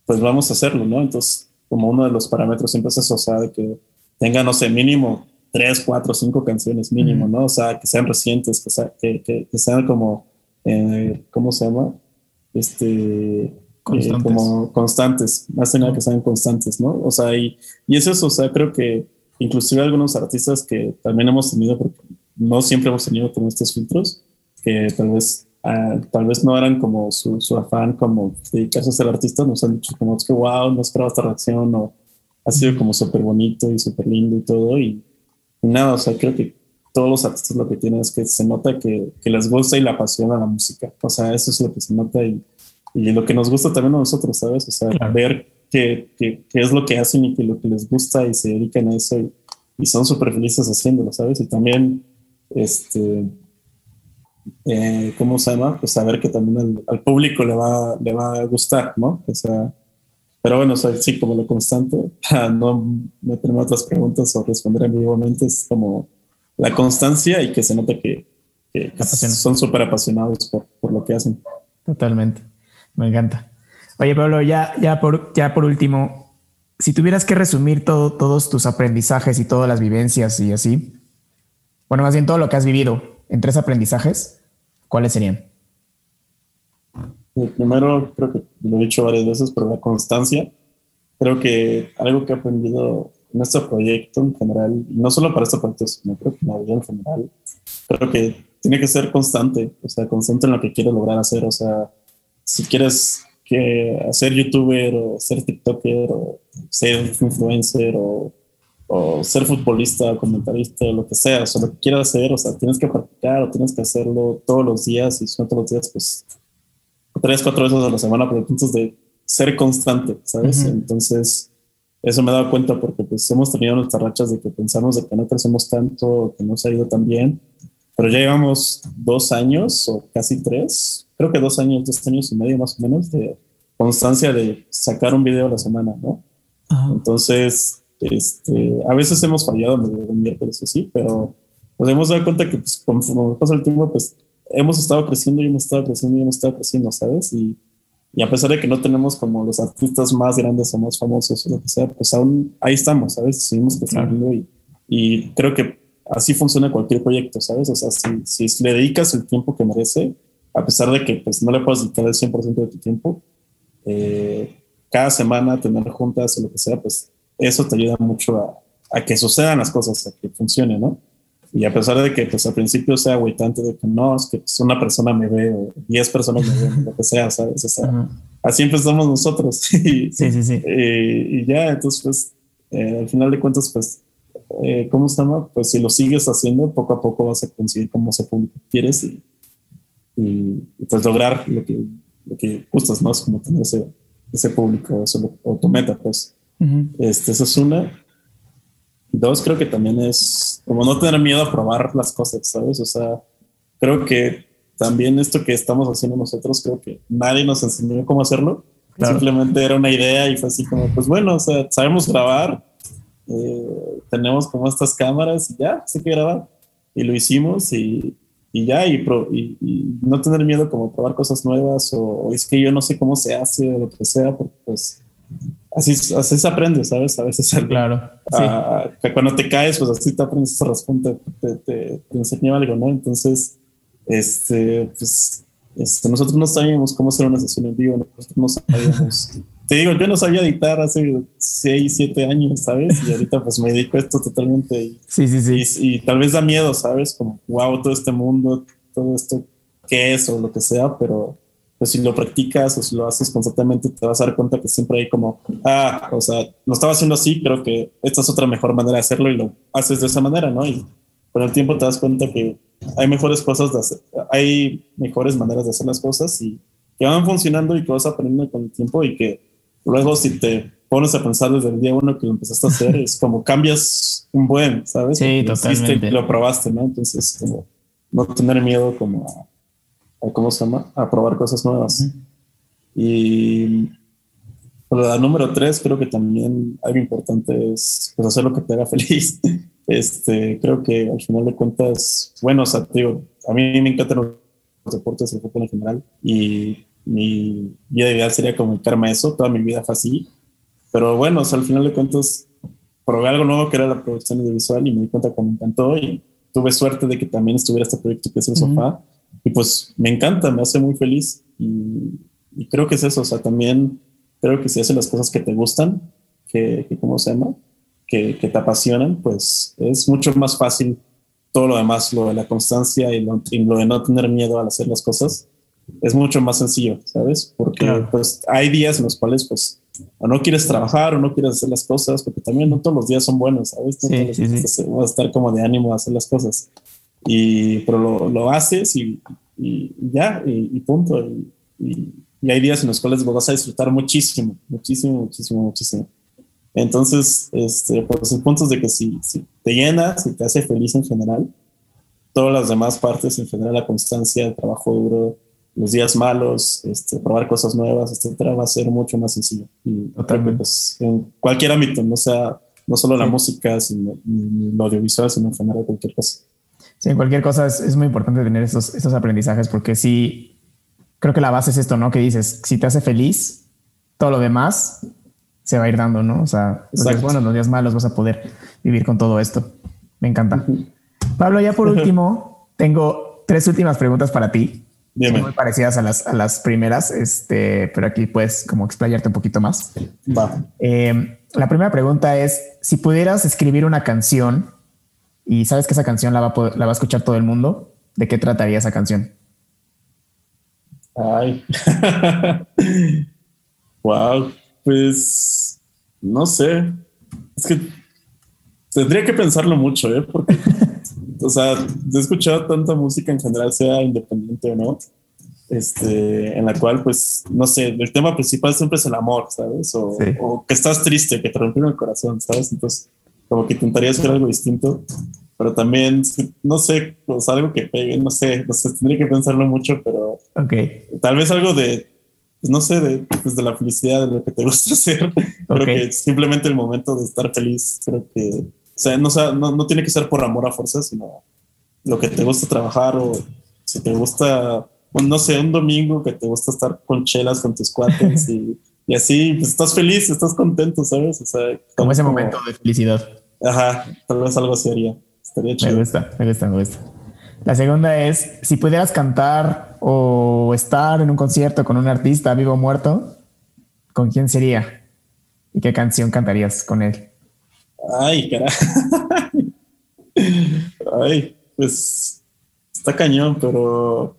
pues vamos a hacerlo, ¿no? Entonces, como uno de los parámetros siempre es eso, o sea, de que tengan, no sé, mínimo tres, cuatro, cinco canciones mínimo, Ujú. ¿no? O sea, que sean recientes, que, sea- que, que- que sean como, eh, ¿cómo se llama? Este, eh, Constantes. como constantes, más que nada que sean constantes, ¿no? O sea, y, y es eso, o sea, creo que inclusive algunos artistas que también hemos tenido, porque no siempre hemos tenido como estos filtros, que tal vez, ah, tal vez no eran como su, su afán, como dedicarse a ser artista, nos han dicho como es que wow, no esperaba esta reacción, o ha sido como súper bonito y súper lindo y todo, y, y nada, o sea, creo que todos los artistas lo que tienen es que se nota que, que les gusta y la apasiona la música, o sea, eso es lo que se nota y y lo que nos gusta también a nosotros, ¿sabes? O sea, Claro. ver qué, qué, qué es lo que hacen y que lo que les gusta y se dedican a eso y, y son súper felices haciéndolo, ¿sabes? Y también, este, eh, ¿cómo se llama? Pues saber que también al, al público le va, le va a gustar, ¿no? O sea, pero bueno, sea, sí, como lo constante, para no meterme a otras preguntas o responder ambiguamente, es como la constancia y que se nota que, son súper apasionados por, por lo que hacen. Totalmente. Me encanta. Oye, Pablo, ya, ya, por, ya por último, si tuvieras que resumir todo, todos tus aprendizajes y todas las vivencias y así, bueno, más bien todo lo que has vivido en tres aprendizajes, ¿cuáles serían? Primero, creo que lo he dicho varias veces, pero la constancia. Creo que algo que he aprendido en este proyecto en general, no solo para este proyecto, sino creo que en la vida en general, creo que tiene que ser constante, o sea, constante en lo que quieres lograr hacer. O sea, si quieres que hacer youtuber o ser tiktoker o ser influencer o, o ser futbolista, comentarista, lo que sea, o sea, lo que quieras hacer, o sea, tienes que practicar o tienes que hacerlo todos los días y si no todos los días, pues tres, cuatro veces a la semana, pero puntos de ser constante, ¿sabes? Ujú. Entonces, eso me he dado cuenta porque pues hemos tenido nuestras rachas de que pensamos de que no crecemos tanto, que no se ha ido tan bien, pero ya llevamos dos años o casi tres, creo que dos años, dos años y medio más o menos de constancia de sacar un video a la semana, ¿no? Entonces, este, a veces hemos fallado de miércoles así, pero nos hemos dado cuenta que pues, conforme pasa el tiempo, pues hemos estado creciendo y hemos estado creciendo y hemos estado creciendo, ¿sabes? Y, y a pesar de que no tenemos como los artistas más grandes o más famosos o lo que sea, pues aún ahí estamos, ¿sabes? Seguimos creciendo y, y creo que así funciona cualquier proyecto, ¿sabes? O sea, si, si le dedicas el tiempo que merece, a pesar de que pues no le puedas dedicar el 100% de tu tiempo, eh, cada semana tener juntas o lo que sea, pues eso te ayuda mucho a, a que sucedan las cosas, a que funcione, ¿no? Y a pesar de que pues al principio sea agüitante de que no, es que pues, una persona me ve o 10 personas me ven, lo que sea, ¿sabes? O sea, Ajá. así empezamos nosotros. y, Sí, sí, sí. eh, y ya, entonces pues eh, al final de cuentas pues, eh, ¿cómo se llama? Pues si lo sigues haciendo, poco a poco vas a conseguir como ese público quieres y, y, y, pues lograr lo que, lo que gustas, ¿no? Es como tener ese, ese público eso, o tu meta, pues. Ujú. Este, esa es una. Dos, creo que también es como no tener miedo a probar las cosas, ¿sabes? O sea, creo que también esto que estamos haciendo nosotros, creo que nadie nos enseñó cómo hacerlo. Claro. Simplemente era una idea y fue así como, pues bueno, o sea, sabemos grabar, eh, tenemos como estas cámaras y ya, sé que grabar. Y lo hicimos y, y ya, y, pro- y- y no tener miedo como probar cosas nuevas o, o es que yo no sé cómo se hace o lo que sea, porque pues así, así se aprende, ¿sabes? A veces claro, que cuando te caes, pues así te aprendes esa respuesta, te, te, enseñó algo, ¿no? Entonces, este, pues, este, nosotros no sabíamos cómo hacer una sesión en vivo, nosotros no sabíamos. te digo, yo no sabía editar hace 6, 7 años, ¿sabes? Y ahorita pues me dedico a esto totalmente. sí, sí, sí. Y, y, tal vez da miedo, ¿sabes? Como, wow, todo este mundo, todo esto, ¿qué es? O lo que sea, pero pues si lo practicas o si lo haces constantemente, te vas a dar cuenta que siempre hay como, ah, o sea, lo estaba haciendo así, creo que esta es otra mejor manera de hacerlo y lo haces de esa manera, ¿no? Y con el tiempo te das cuenta que hay mejores cosas de hacer, hay mejores maneras de hacer las cosas y que van funcionando y que vas aprendiendo con el tiempo y que luego si te pones a pensar desde el día uno que lo empezaste a hacer, es como cambias un buen, ¿sabes? Sí, totalmente. Y lo probaste, ¿no? Entonces, como no tener miedo como a ¿cómo se llama? A probar cosas nuevas. Y la número tres, creo que también algo importante es pues, hacer lo que te haga feliz. Este, creo que al final de cuentas, bueno, o sea, digo, a mí me encantan los deportes, el fútbol en general, y mi vida ideal sería comunicarme eso, toda mi vida fue así. Pero bueno, o sea, al final de cuentas, probé algo nuevo que era la producción audiovisual y me di cuenta que me encantó y tuve suerte de que también estuviera este proyecto que es el sofá y pues me encanta, me hace muy feliz y, creo que es eso, o sea, también creo que si haces las cosas que te gustan, que, que ¿cómo se llama? Que, que, te apasionan, pues es mucho más fácil todo lo demás, lo de la constancia y lo, de no tener miedo al hacer las cosas, es mucho más sencillo, ¿sabes? Porque pues hay días en los cuales pues o no quieres trabajar o no quieres hacer las cosas, porque también no todos los días son buenos, ¿sabes? No sí, sí, sí. Vas a estar como de ánimo a hacer las cosas y, pero lo, lo haces y, y, ya, y, punto. Y, hay días en los cuales lo vas a disfrutar muchísimo, muchísimo, muchísimo, muchísimo. Entonces, este, pues el punto es de que si, si te llenas y te hace feliz en general, todas las demás partes, en general, la constancia, el trabajo duro, los días malos, este, probar cosas nuevas, etcétera, va a ser mucho más sencillo. Y pues, en cualquier ámbito, no sea no solo la música, sino lo audiovisual, sino en general cualquier cosa. Sí, en cualquier cosa es, muy importante tener estos, estos aprendizajes porque sí, creo que la base es esto, ¿no? Que dices, si te hace feliz, todo lo demás se va a ir dando, ¿no? O sea, los días buenos, los días malos vas a poder vivir con todo esto. Me encanta. Pablo, ya por último, tengo tres últimas preguntas para ti. Muy parecidas a las, a las primeras, este, pero aquí puedes como explayarte un poquito más. Va. Eh, la primera pregunta es, si pudieras escribir una canción y sabes que esa canción la va, a la va a escuchar todo el mundo, ¿de qué trataría esa canción? Ay. wow. Pues no sé. Es que tendría que pensarlo mucho, ¿eh? Porque, o sea, he escuchado tanta música en general, sea independiente o no, este, en la cual, pues, no sé, el tema principal siempre es el amor, ¿sabes? O, o que estás triste, que te rompió el corazón, ¿sabes? Entonces, como que intentaría hacer algo distinto, pero también, no sé, pues algo que pegue, no sé, no sé, tendría que pensarlo mucho, pero okay. tal vez algo de, pues no sé, de, pues de la felicidad, de lo que te gusta hacer. Creo que simplemente el momento de estar feliz, creo que, o sea, no, no, no tiene que ser por amor a fuerza, sino lo que te gusta trabajar o si te gusta, no sé, un domingo que te gusta estar con chelas con tus cuates y, y así, pues estás feliz, estás contento, ¿sabes? O sea, como ese momento de felicidad. Ajá, tal vez algo sería. Estaría chido. Me gusta, me gusta, me gusta. La segunda es, si pudieras cantar o estar en un concierto con un artista vivo o muerto, ¿con quién sería? ¿Y qué canción cantarías con él? Ay, caray. Ay, pues está cañón, pero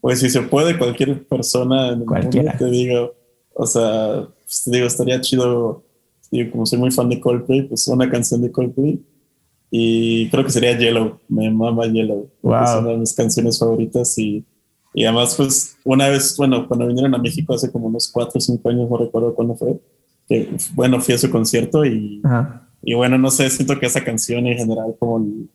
pues si se puede, cualquier persona en el Cualquiera. mundo te digo, o sea, pues te digo, estaría chido digo, como soy muy fan de Coldplay, pues una canción de Coldplay. Y creo que sería Yellow, me mama Yellow. Wow. Es una de mis canciones favoritas y, y además pues una vez, bueno, cuando vinieron a México hace como unos 4 o 5 años, no recuerdo cuándo fue, que bueno, fui a su concierto y, y bueno, no sé, siento que esa canción en general como el,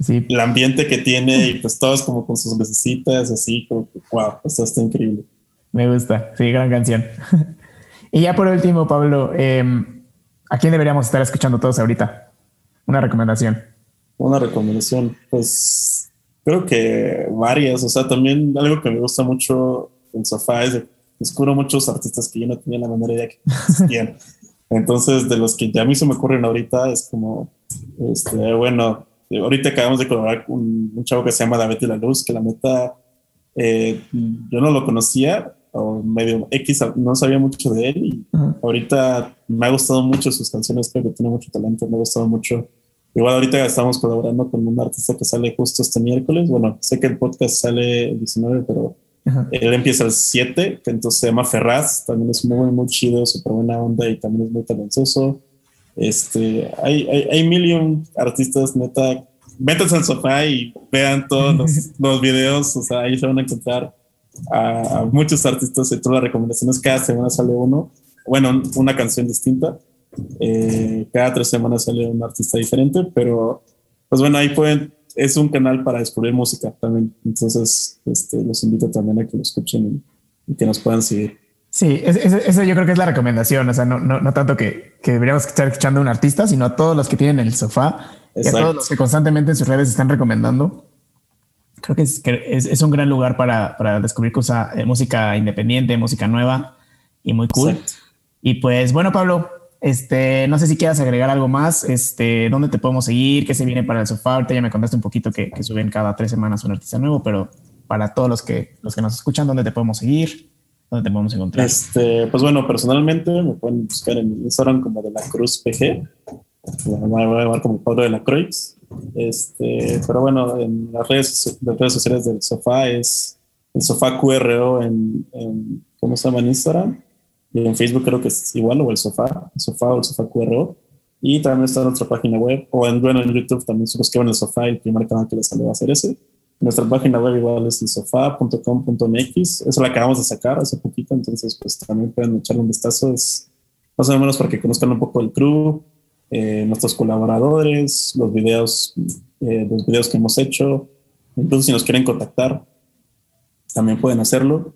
sí. el ambiente que tiene y pues todos como con sus lucecitas así, como que wow, esto está increíble. Me gusta, sí, gran canción. y ya por último, Pablo, eh, ¿A quién deberíamos estar escuchando todos ahorita? Una recomendación. Una recomendación, pues creo que varias. O sea, también algo que me gusta mucho en sofá es descubro muchos artistas que yo no tenía la menor idea que existían. Entonces, de los que ya a mí se me ocurren ahorita, es como, este, bueno, ahorita acabamos de colaborar con un chavo que se llama David de la Luz, que la neta, eh, yo no lo conocía, o medio X, no sabía mucho de él, y ahorita me ha gustado mucho sus canciones, creo que tiene mucho talento, me ha gustado mucho. Igual ahorita estamos colaborando con un artista que sale justo este miércoles, bueno, sé que el podcast sale el 19, pero él empieza el 7, que entonces se llama Ferraz, también es muy, muy chido, súper buena onda y también es muy talentoso. Este, hay, hay, hay million artistas, neta, métanse al sofá y vean todos los, los, videos, o sea, ahí se van a encontrar a, muchos artistas y todas las recomendaciones. Cada semana sale uno, bueno, una canción distinta. Eh, cada tres semanas sale un artista diferente, pero pues bueno, ahí pueden es un canal para descubrir música también. Entonces, este, los invito también a que lo escuchen y, que nos puedan seguir. Sí, eso yo creo que es la recomendación. O sea, no, no, no tanto que, que, deberíamos estar escuchando a un artista, sino a todos los que tienen el sofá y a todos los que constantemente en sus redes están recomendando. Creo que es, es, es un gran lugar para, para descubrir cosa, eh, música independiente, música nueva y muy cool. Y pues bueno, Pablo, este, no sé si quieras agregar algo más. Este, ¿dónde te podemos seguir? ¿Qué se viene para el sofá? Ahorita ya me contaste un poquito que, suben cada tres semanas un artista nuevo, pero para todos los que, los que nos escuchan, ¿dónde te podemos seguir? ¿Dónde te podemos encontrar? Este, pues bueno, personalmente me pueden buscar en Instagram como de la Cruz PG. Me voy a llamar como Pablo de la Cruz. Este, pero bueno, en las redes, las redes sociales del sofá es el sofá QRO en, en ¿cómo se llama en Instagram? Y en Facebook creo que es igual, o el sofá, el sofá o el sofá QRO. Y también está en nuestra página web, o en, bueno, en YouTube también se buscan el sofá, el primer canal que les salió va a ser ese. Nuestra página web igual es el sofá.com.mx, eso la acabamos de sacar hace poquito, entonces pues también pueden echarle un vistazo, es más o menos para que conozcan un poco el crew, eh, nuestros colaboradores, los videos, eh, los videos que hemos hecho. Entonces si nos quieren contactar, también pueden hacerlo.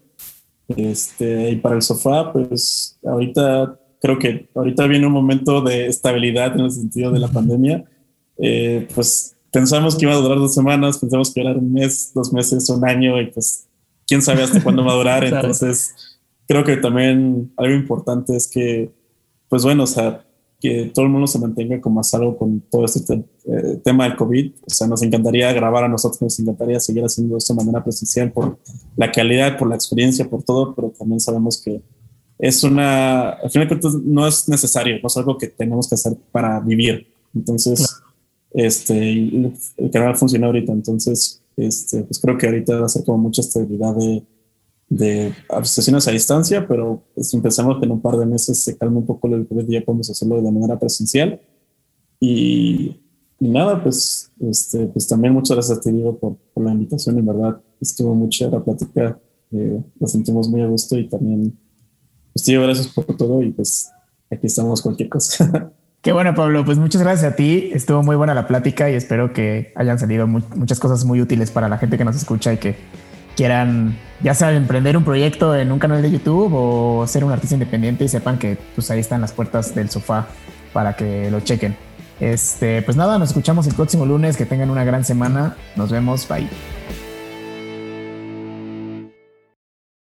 Este, y para el sofá, pues ahorita creo que ahorita viene un momento de estabilidad en el sentido de la pandemia. Eh, pues pensamos que iba a durar dos semanas, pensamos que iba a durar un mes, dos meses, un año, y pues quién sabe hasta cuándo va a durar. Entonces, creo que también algo importante es que, pues bueno, o sea, que todo el mundo se mantenga como a salvo con todo este eh, tema del COVID. O sea, nos encantaría grabar a nosotros, nos encantaría seguir haciendo esto de manera presencial por la calidad, por la experiencia, por todo, pero también sabemos que es una, al final de cuentas, no es necesario, no es algo que tenemos que hacer para vivir. Entonces, este, el canal funciona ahorita, entonces, este, pues creo que ahorita va a ser como mucha estabilidad de de sesiones a distancia, pero pues, empezamos que en un par de meses se calma un poco el COVID y ya podemos hacerlo de manera presencial. Y, nada, pues, este, pues también muchas gracias te digo por, por la invitación, en verdad estuvo mucha la plática, eh, sentimos muy a gusto y también, pues digo gracias por todo y pues aquí estamos cualquier cosa. Qué bueno, Pablo. Pues muchas gracias a ti. Estuvo muy buena la plática y espero que hayan salido muchas cosas muy útiles para la gente que nos escucha y que quieran, ya sea emprender un proyecto en un canal de YouTube o ser un artista independiente y sepan que pues ahí están las puertas del sofá para que lo chequen. Este, pues nada, nos escuchamos el próximo lunes. Que tengan una gran semana. Nos vemos. Bye.